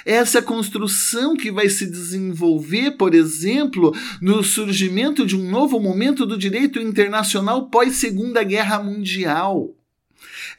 Essa construção que vai se desenvolver, por exemplo, no surgimento de um novo momento do direito internacional pós-Segunda Guerra Mundial.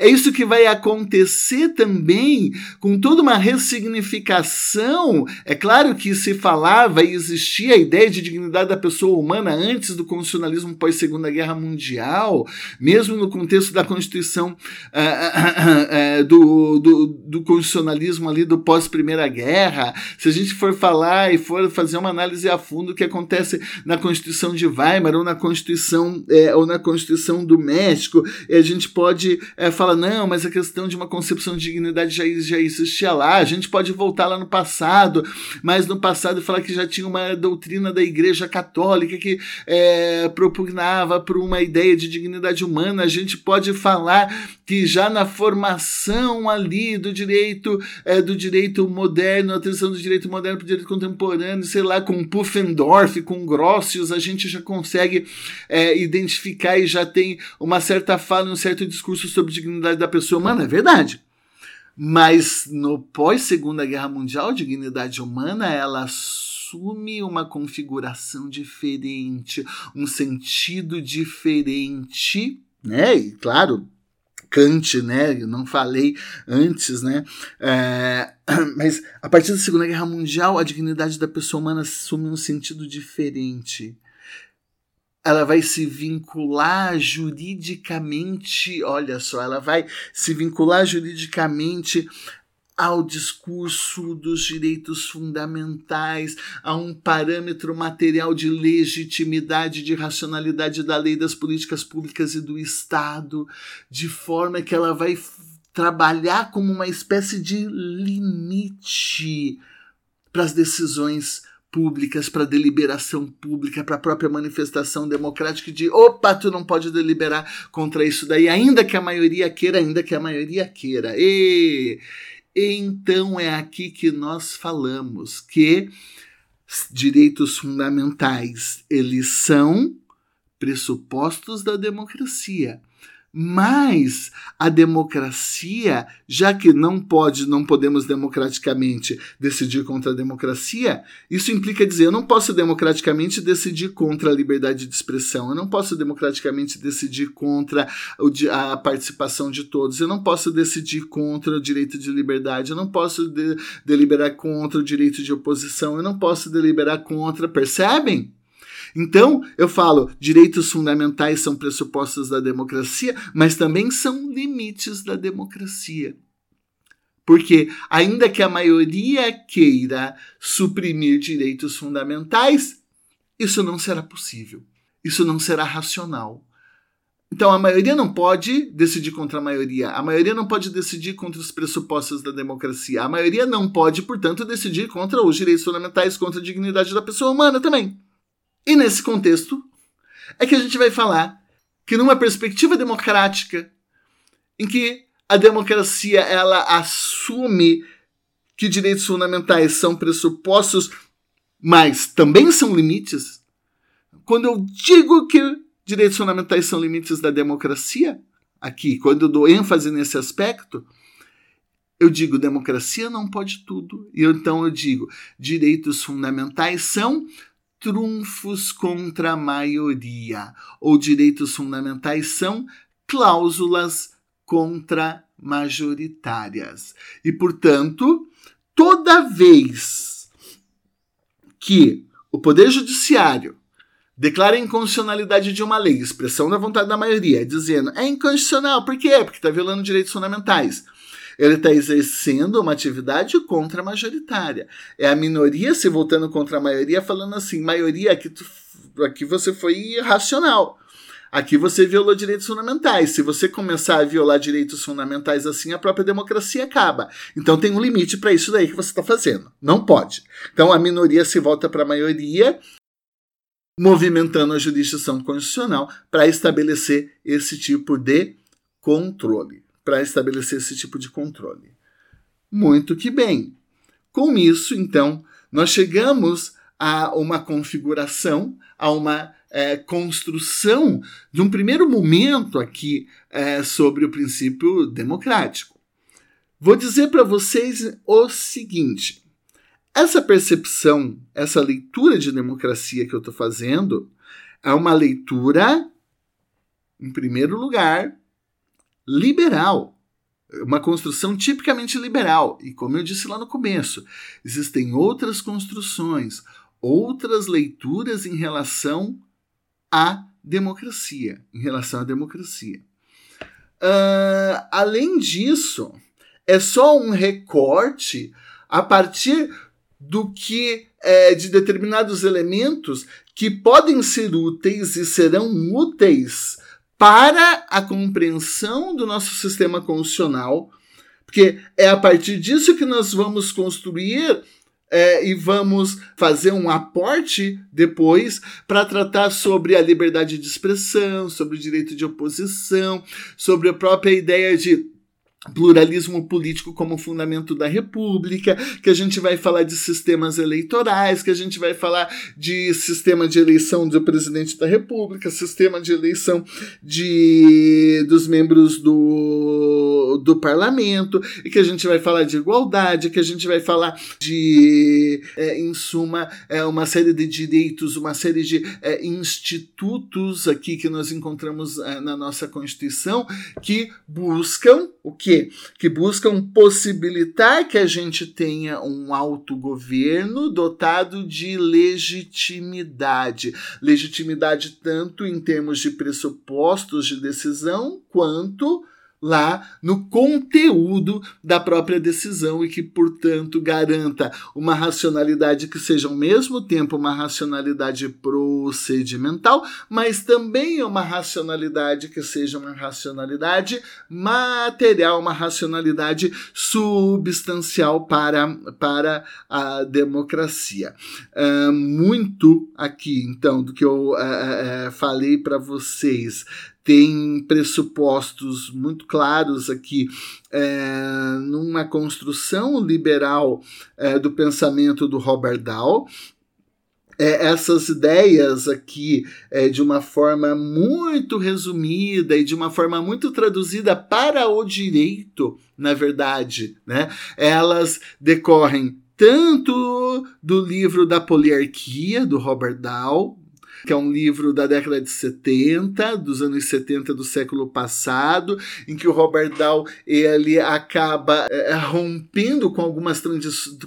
É isso que vai acontecer também com toda uma ressignificação. É claro que se falava e existia a ideia de dignidade da pessoa humana antes do constitucionalismo pós-segunda guerra mundial, mesmo no contexto da Constituição uh, uh, uh, do, do, do constitucionalismo ali do pós-primeira guerra. Se a gente for falar e for fazer uma análise a fundo do que acontece na Constituição de Weimar ou na Constituição é, ou na Constituição do México, a gente pode é, falar não, mas a questão de uma concepção de dignidade já, já existia lá. A gente pode voltar lá no passado, mas no passado falar que já tinha uma doutrina da Igreja Católica que é, propugnava por uma ideia de dignidade humana. A gente pode falar que já na formação ali do direito é, do direito moderno, a transição do direito moderno para o direito contemporâneo, sei lá, com Puffendorf, com Grossius, a gente já consegue é, identificar e já tem uma certa fala, um certo discurso sobre dignidade da pessoa humana, é verdade. Mas no pós Segunda Guerra Mundial, a dignidade humana ela assume uma configuração diferente, um sentido diferente, né? E claro, Kant, né? Eu não falei antes, né? É, <clears throat> mas a partir da Segunda Guerra Mundial, a dignidade da pessoa humana assume um sentido diferente. Ela vai se vincular juridicamente, olha só, ela vai se vincular juridicamente ao discurso dos direitos fundamentais, a um parâmetro material de legitimidade, de racionalidade da lei, das políticas públicas e do Estado, de forma que ela vai trabalhar como uma espécie de limite para as decisões públicas, para deliberação pública, para a própria manifestação democrática de opa, tu não pode deliberar contra isso daí, ainda que a maioria queira, ainda que a maioria queira. E então é aqui que nós falamos que direitos fundamentais, eles são pressupostos da democracia. Mas a democracia, já que não pode, não podemos democraticamente decidir contra a democracia, isso implica dizer, eu não posso democraticamente decidir contra a liberdade de expressão, eu não posso democraticamente decidir contra a participação de todos, eu não posso decidir contra o direito de liberdade, eu não posso de, deliberar contra o direito de oposição, eu não posso deliberar contra, percebem? Então, eu falo, direitos fundamentais são pressupostos da democracia, mas também são limites da democracia. Porque, ainda que a maioria queira suprimir direitos fundamentais, isso não será possível. Isso não será racional. Então, a maioria não pode decidir contra a maioria. A maioria não pode decidir contra os pressupostos da democracia. A maioria não pode, portanto, decidir contra os direitos fundamentais, contra a dignidade da pessoa humana também. E nesse contexto é que a gente vai falar que numa perspectiva democrática, em que a democracia ela assume que direitos fundamentais são pressupostos, mas também são limites. Quando eu digo que direitos fundamentais são limites da democracia, aqui, quando eu dou ênfase nesse aspecto, eu digo democracia não pode tudo. E então eu digo direitos fundamentais são trunfos contra a maioria, ou direitos fundamentais são cláusulas contra majoritárias. E, portanto, toda vez que o Poder Judiciário declara a inconstitucionalidade de uma lei, expressão da vontade da maioria, dizendo é inconstitucional, por quê? Porque está violando direitos fundamentais ele está exercendo uma atividade contra a majoritária. É a minoria se voltando contra a maioria, falando assim: maioria, aqui, tu, aqui você foi irracional. Aqui você violou direitos fundamentais. Se você começar a violar direitos fundamentais assim, a própria democracia acaba. Então tem um limite para isso daí que você está fazendo. Não pode. Então a minoria se volta para a maioria, movimentando a jurisdição constitucional para estabelecer esse tipo de controle para estabelecer esse tipo de controle. Muito que bem. Com isso, então, nós chegamos a uma configuração, a uma é, construção de um primeiro momento aqui é, sobre o princípio democrático. Vou dizer para vocês o seguinte: essa percepção, essa leitura de democracia que eu estou fazendo, é uma leitura, em primeiro lugar, liberal. uma construção tipicamente liberal. E como eu disse lá no começo, existem outras construções, outras leituras em relação à democracia, em relação à democracia. Uh, além disso, é só um recorte a partir do que é, de determinados elementos que podem ser úteis e serão úteis para a compreensão do nosso sistema constitucional, porque é a partir disso que nós vamos construir é, e vamos fazer um aporte depois para tratar sobre a liberdade de expressão, sobre o direito de oposição, sobre a própria ideia de pluralismo político como fundamento da república, que a gente vai falar de sistemas eleitorais, que a gente vai falar de sistema de eleição do presidente da república, sistema de eleição de dos membros do, do parlamento, e que a gente vai falar de igualdade, que a gente vai falar de, é, em suma, é, uma série de direitos, uma série de é, institutos aqui que nós encontramos é, na nossa Constituição que buscam o que quê? Que buscam possibilitar que a gente tenha um autogoverno dotado de legitimidade. Legitimidade tanto em termos de pressupostos de decisão, quanto lá no conteúdo da própria decisão e que, portanto, garanta uma racionalidade que seja ao mesmo tempo uma racionalidade procedimental, mas também uma racionalidade que seja uma racionalidade material, uma racionalidade substancial para, para a democracia. Uh, muito aqui, então, do que eu uh, uh, falei para vocês tem pressupostos muito claros aqui é, numa construção liberal é, do pensamento do Robert Dahl. É, essas ideias aqui, é, de uma forma muito resumida e de uma forma muito traduzida para o direito, na verdade, né, elas decorrem tanto do livro da poliarquia, do Robert Dahl, que é um livro da década de 70, dos anos 70 do século passado, em que o Robert Dahl ele acaba é, rompendo com algumas,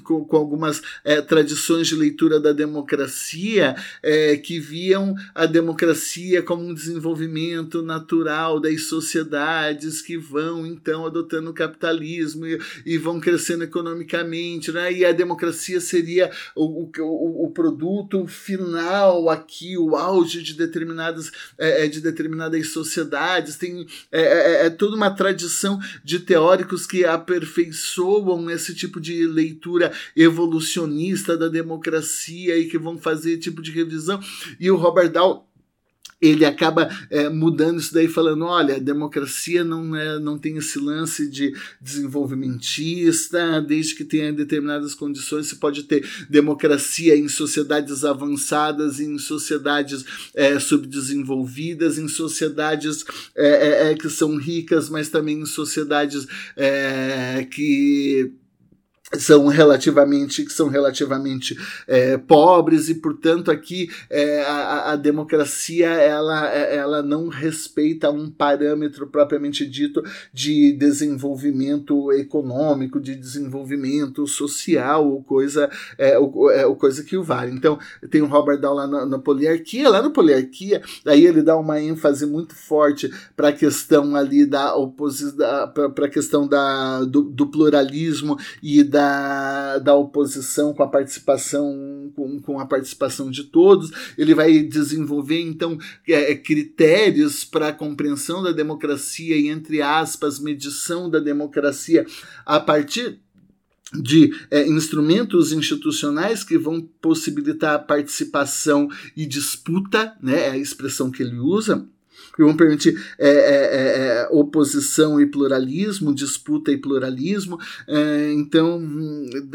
com, com algumas é, tradições de leitura da democracia é, que viam a democracia como um desenvolvimento natural das sociedades que vão então adotando o capitalismo e, e vão crescendo economicamente, né? e a democracia seria o, o, o produto final aqui, o auge de determinadas, é, é, de determinadas sociedades, tem é, é, é, é, toda uma tradição de teóricos que aperfeiçoam esse tipo de leitura evolucionista da democracia e que vão fazer tipo de revisão. E o Robert Dahl ele acaba é, mudando isso daí, falando: olha, a democracia não, é, não tem esse lance de desenvolvimentista, desde que tenha determinadas condições, você pode ter democracia em sociedades avançadas, em sociedades é, subdesenvolvidas, em sociedades é, é, é que são ricas, mas também em sociedades que são relativamente que são relativamente é, pobres e portanto aqui é, a, a, democracia ela, ela não respeita um parâmetro propriamente dito de desenvolvimento econômico de desenvolvimento social ou coisa é, ou, é, ou coisa que o vale. Então tem o Robert Dahl lá na, na poliarquia lá no poliarquia aí ele dá uma ênfase muito forte para a questão ali da oposição para a questão da, do, do pluralismo e da da, da oposição com a participação com, com a participação de todos. Ele vai desenvolver então é, é critérios para a compreensão da democracia e entre aspas medição da democracia a partir de é, instrumentos institucionais que vão possibilitar a participação e disputa, né, é a expressão que ele usa, que vão permitir é, é, é, é, oposição e pluralismo, disputa e pluralismo. É, então,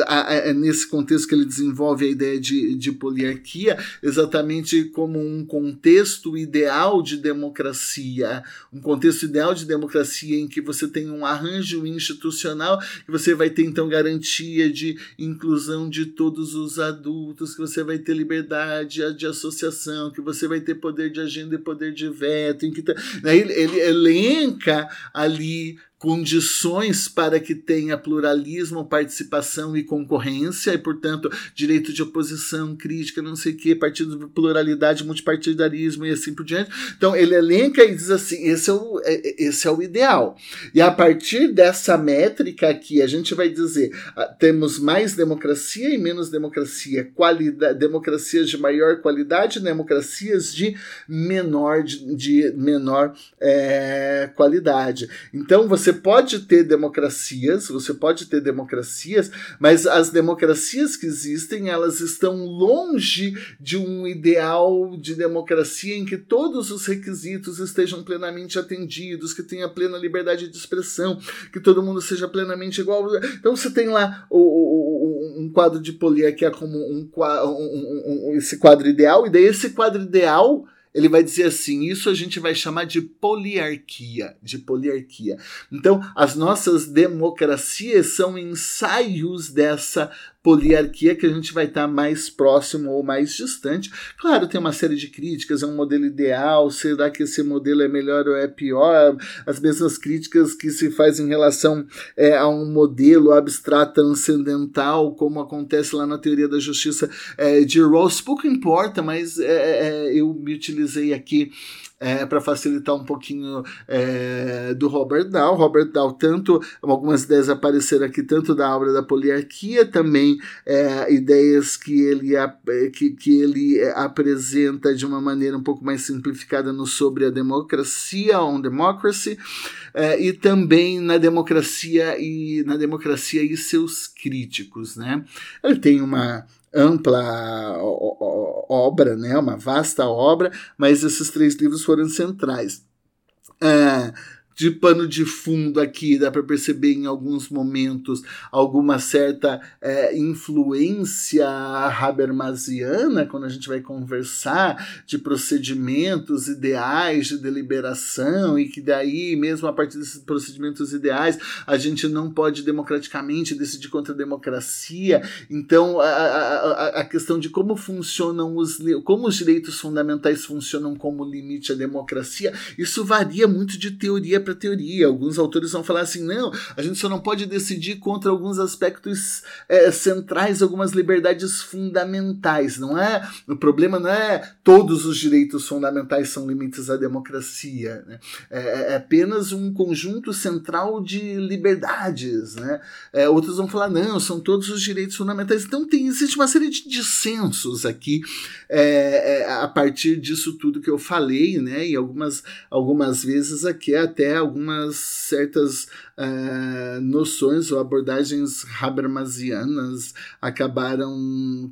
é nesse contexto que ele desenvolve a ideia de, de poliarquia, exatamente como um contexto ideal de democracia, um contexto ideal de democracia em que você tem um arranjo institucional, que você vai ter então garantia de inclusão de todos os adultos, que você vai ter liberdade de associação, que você vai ter poder de agenda e poder de veto, em que tá, né, ele, ele elenca ali condições para que tenha pluralismo, participação e concorrência, e, portanto, direito de oposição, crítica, não sei o que, partido de pluralidade, multipartidarismo e assim por diante. Então, ele elenca e diz assim: esse é o, é, é, esse é o ideal. E a partir dessa métrica aqui, a gente vai dizer: ah, temos mais democracia e menos democracia, democracias de maior qualidade, democracias de menor, de menor é, qualidade. Então, você você pode ter democracias, você pode ter democracias, mas as democracias que existem, elas estão longe de um ideal de democracia em que todos os requisitos estejam plenamente atendidos, que tenha plena liberdade de expressão, que todo mundo seja plenamente igual. Então você tem lá o, o, um quadro de poliarquia como um, um, um, esse quadro ideal, e daí esse quadro ideal ele vai dizer assim: isso a gente vai chamar de poliarquia, de poliarquia. Então, as nossas democracias são ensaios dessa poliarquia que a gente vai estar mais próximo ou mais distante. Claro, tem uma série de críticas, é um modelo ideal, será que esse modelo é melhor ou é pior? As mesmas críticas que se faz em relação é, a um modelo abstrato transcendental, como acontece lá na teoria da justiça é, de Rawls, pouco importa, mas é, é eu me utilizei aqui é, para facilitar um pouquinho é, do Robert Dow. Robert Dow, tanto algumas ideias apareceram aqui, tanto da obra da poliarquia, também é, ideias que ele, que, que ele apresenta de uma maneira um pouco mais simplificada no sobre a democracia, on democracy, é, e também na democracia e na democracia e seus críticos, né? Ele tem uma ampla obra, né, uma vasta obra, mas esses três livros foram centrais. É, de pano de fundo aqui, dá para perceber em alguns momentos alguma certa é, influência habermasiana quando a gente vai conversar de procedimentos ideais de deliberação e que daí, mesmo a partir desses procedimentos ideais, a gente não pode democraticamente decidir contra a democracia. Então, a, a, a questão de como funcionam os como os direitos fundamentais funcionam como limite à democracia, isso varia muito de teoria para teoria. Alguns autores vão falar assim: não, a gente só não pode decidir contra alguns aspectos é, centrais, algumas liberdades fundamentais. Não é? O problema não é todos os direitos fundamentais são limites à democracia. Né? É, é apenas um conjunto central de liberdades. Né? É, outros vão falar: não, são todos os direitos fundamentais. Então tem, existe uma série de dissensos aqui é, é, a partir disso tudo que eu falei, né? E algumas, algumas vezes aqui até algumas certas uh, noções ou abordagens habermasianas acabaram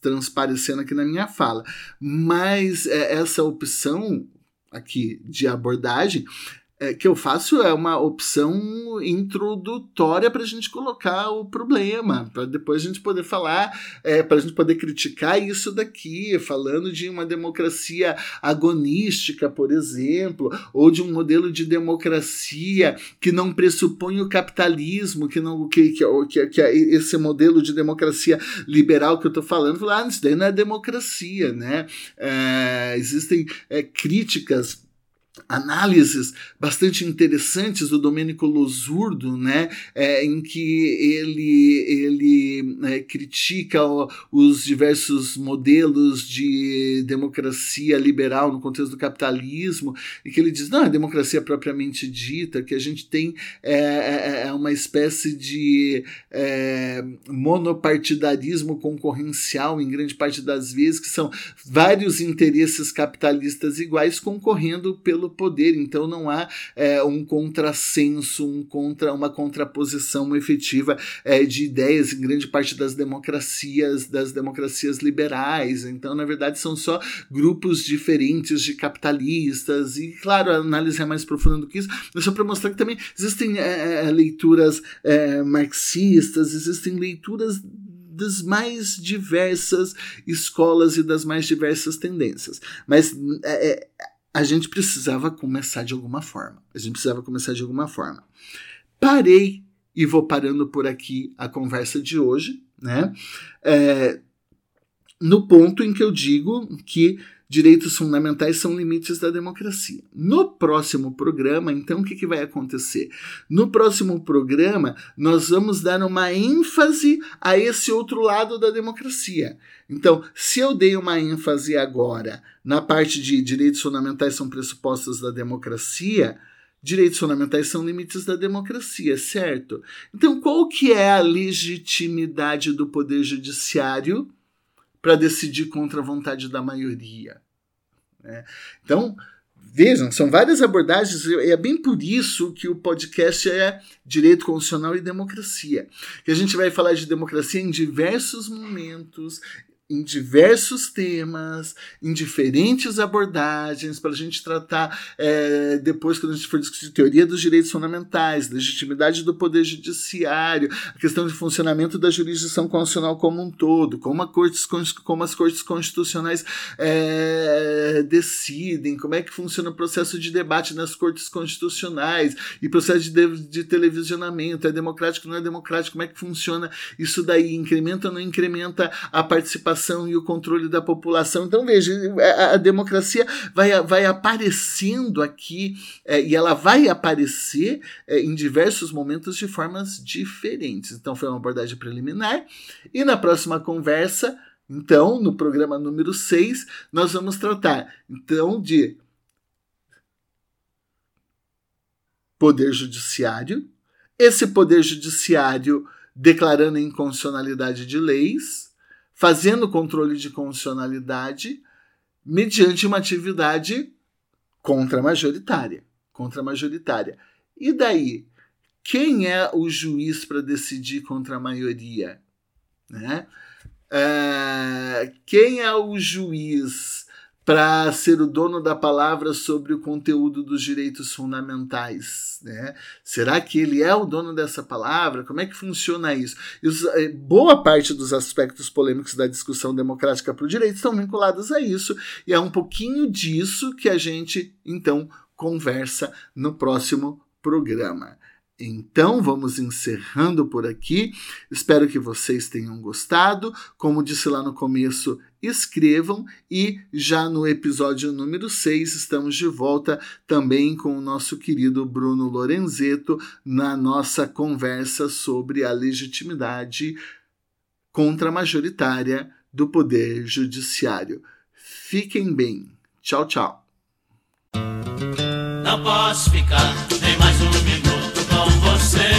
transparecendo aqui na minha fala. Mas é, essa opção aqui de abordagem que eu faço é uma opção introdutória para a gente colocar o problema, para depois a gente poder falar, é, para a gente poder criticar isso daqui, falando de uma democracia agonística, por exemplo, ou de um modelo de democracia que não pressupõe o capitalismo, que não que, que, que, que é esse modelo de democracia liberal que eu estou falando, ah, isso daí não é democracia, né? É, existem é, críticas análises bastante interessantes do Domênico Losurdo, né, é, em que ele, ele é, critica os diversos modelos de democracia liberal no contexto do capitalismo, e que ele diz, não, a democracia propriamente dita, que a gente tem é, é, é uma espécie de é, monopartidarismo concorrencial em grande parte das vezes, que são vários interesses capitalistas iguais concorrendo pelo pelo poder. Então não há é, um contrassenso, um contra, uma contraposição efetiva é, de ideias em grande parte das democracias, das democracias liberais. Então, na verdade, são só grupos diferentes de capitalistas. E, claro, a análise é mais profunda do que isso, mas só para mostrar que também existem é, é leituras é, marxistas, existem leituras das mais diversas escolas e das mais diversas tendências. Mas é, é a gente precisava começar de alguma forma. A gente precisava começar de alguma forma. Parei e vou parando por aqui a conversa de hoje, né? É, no ponto em que eu digo que direitos fundamentais são limites da democracia. No próximo programa, então, o que, que vai acontecer? No próximo programa, nós vamos dar uma ênfase a esse outro lado da democracia. Então, se eu dei uma ênfase agora na parte de direitos fundamentais são pressupostos da democracia, direitos fundamentais são limites da democracia, certo? Então, qual que é a legitimidade do poder judiciário para decidir contra a vontade da maioria? Né? Então, vejam, são várias abordagens, e é bem por isso que o podcast é Direito Constitucional e Democracia. Que a gente vai falar de democracia em diversos momentos, em diversos temas, em diferentes abordagens, para a gente tratar é, depois, quando a gente for discutir teoria dos direitos fundamentais, legitimidade do poder judiciário, a questão de funcionamento da jurisdição constitucional como um todo, como, cortes, como as cortes constitucionais é, decidem, como é que funciona o processo de debate nas cortes constitucionais e processo de, de televisionamento, é democrático, não é democrático, como é que funciona isso daí, incrementa ou não incrementa a participação participação e o controle da população. Então, veja, a, a democracia vai, vai aparecendo aqui é, e ela vai aparecer é, em diversos momentos de formas diferentes. Então, foi uma abordagem preliminar. E na próxima conversa, então, no programa número 6, nós vamos tratar, então, de poder judiciário, esse poder judiciário declarando inconstitucionalidade de leis, fazendo controle de constitucionalidade mediante uma atividade contra-majoritária. Contra-majoritária. E daí? Quem é o juiz para decidir contra a maioria? Né? É, quem é o juiz para ser o dono da palavra sobre o conteúdo dos direitos fundamentais. Né? Será que ele é o dono dessa palavra? Como é que funciona isso? Eh, boa parte dos aspectos polêmicos da discussão democrática para o direito estão vinculados a isso, e é um pouquinho disso que a gente, então, conversa no próximo programa. Então, vamos encerrando por aqui. Espero que vocês tenham gostado. Como disse lá no começo, escrevam e já no episódio número 6 estamos de volta também com o nosso querido Bruno Lorenzeto na nossa conversa sobre a legitimidade contra-majoritária do Poder Judiciário. Fiquem bem. Tchau, tchau. Não posso ficar nem mais um minuto com você.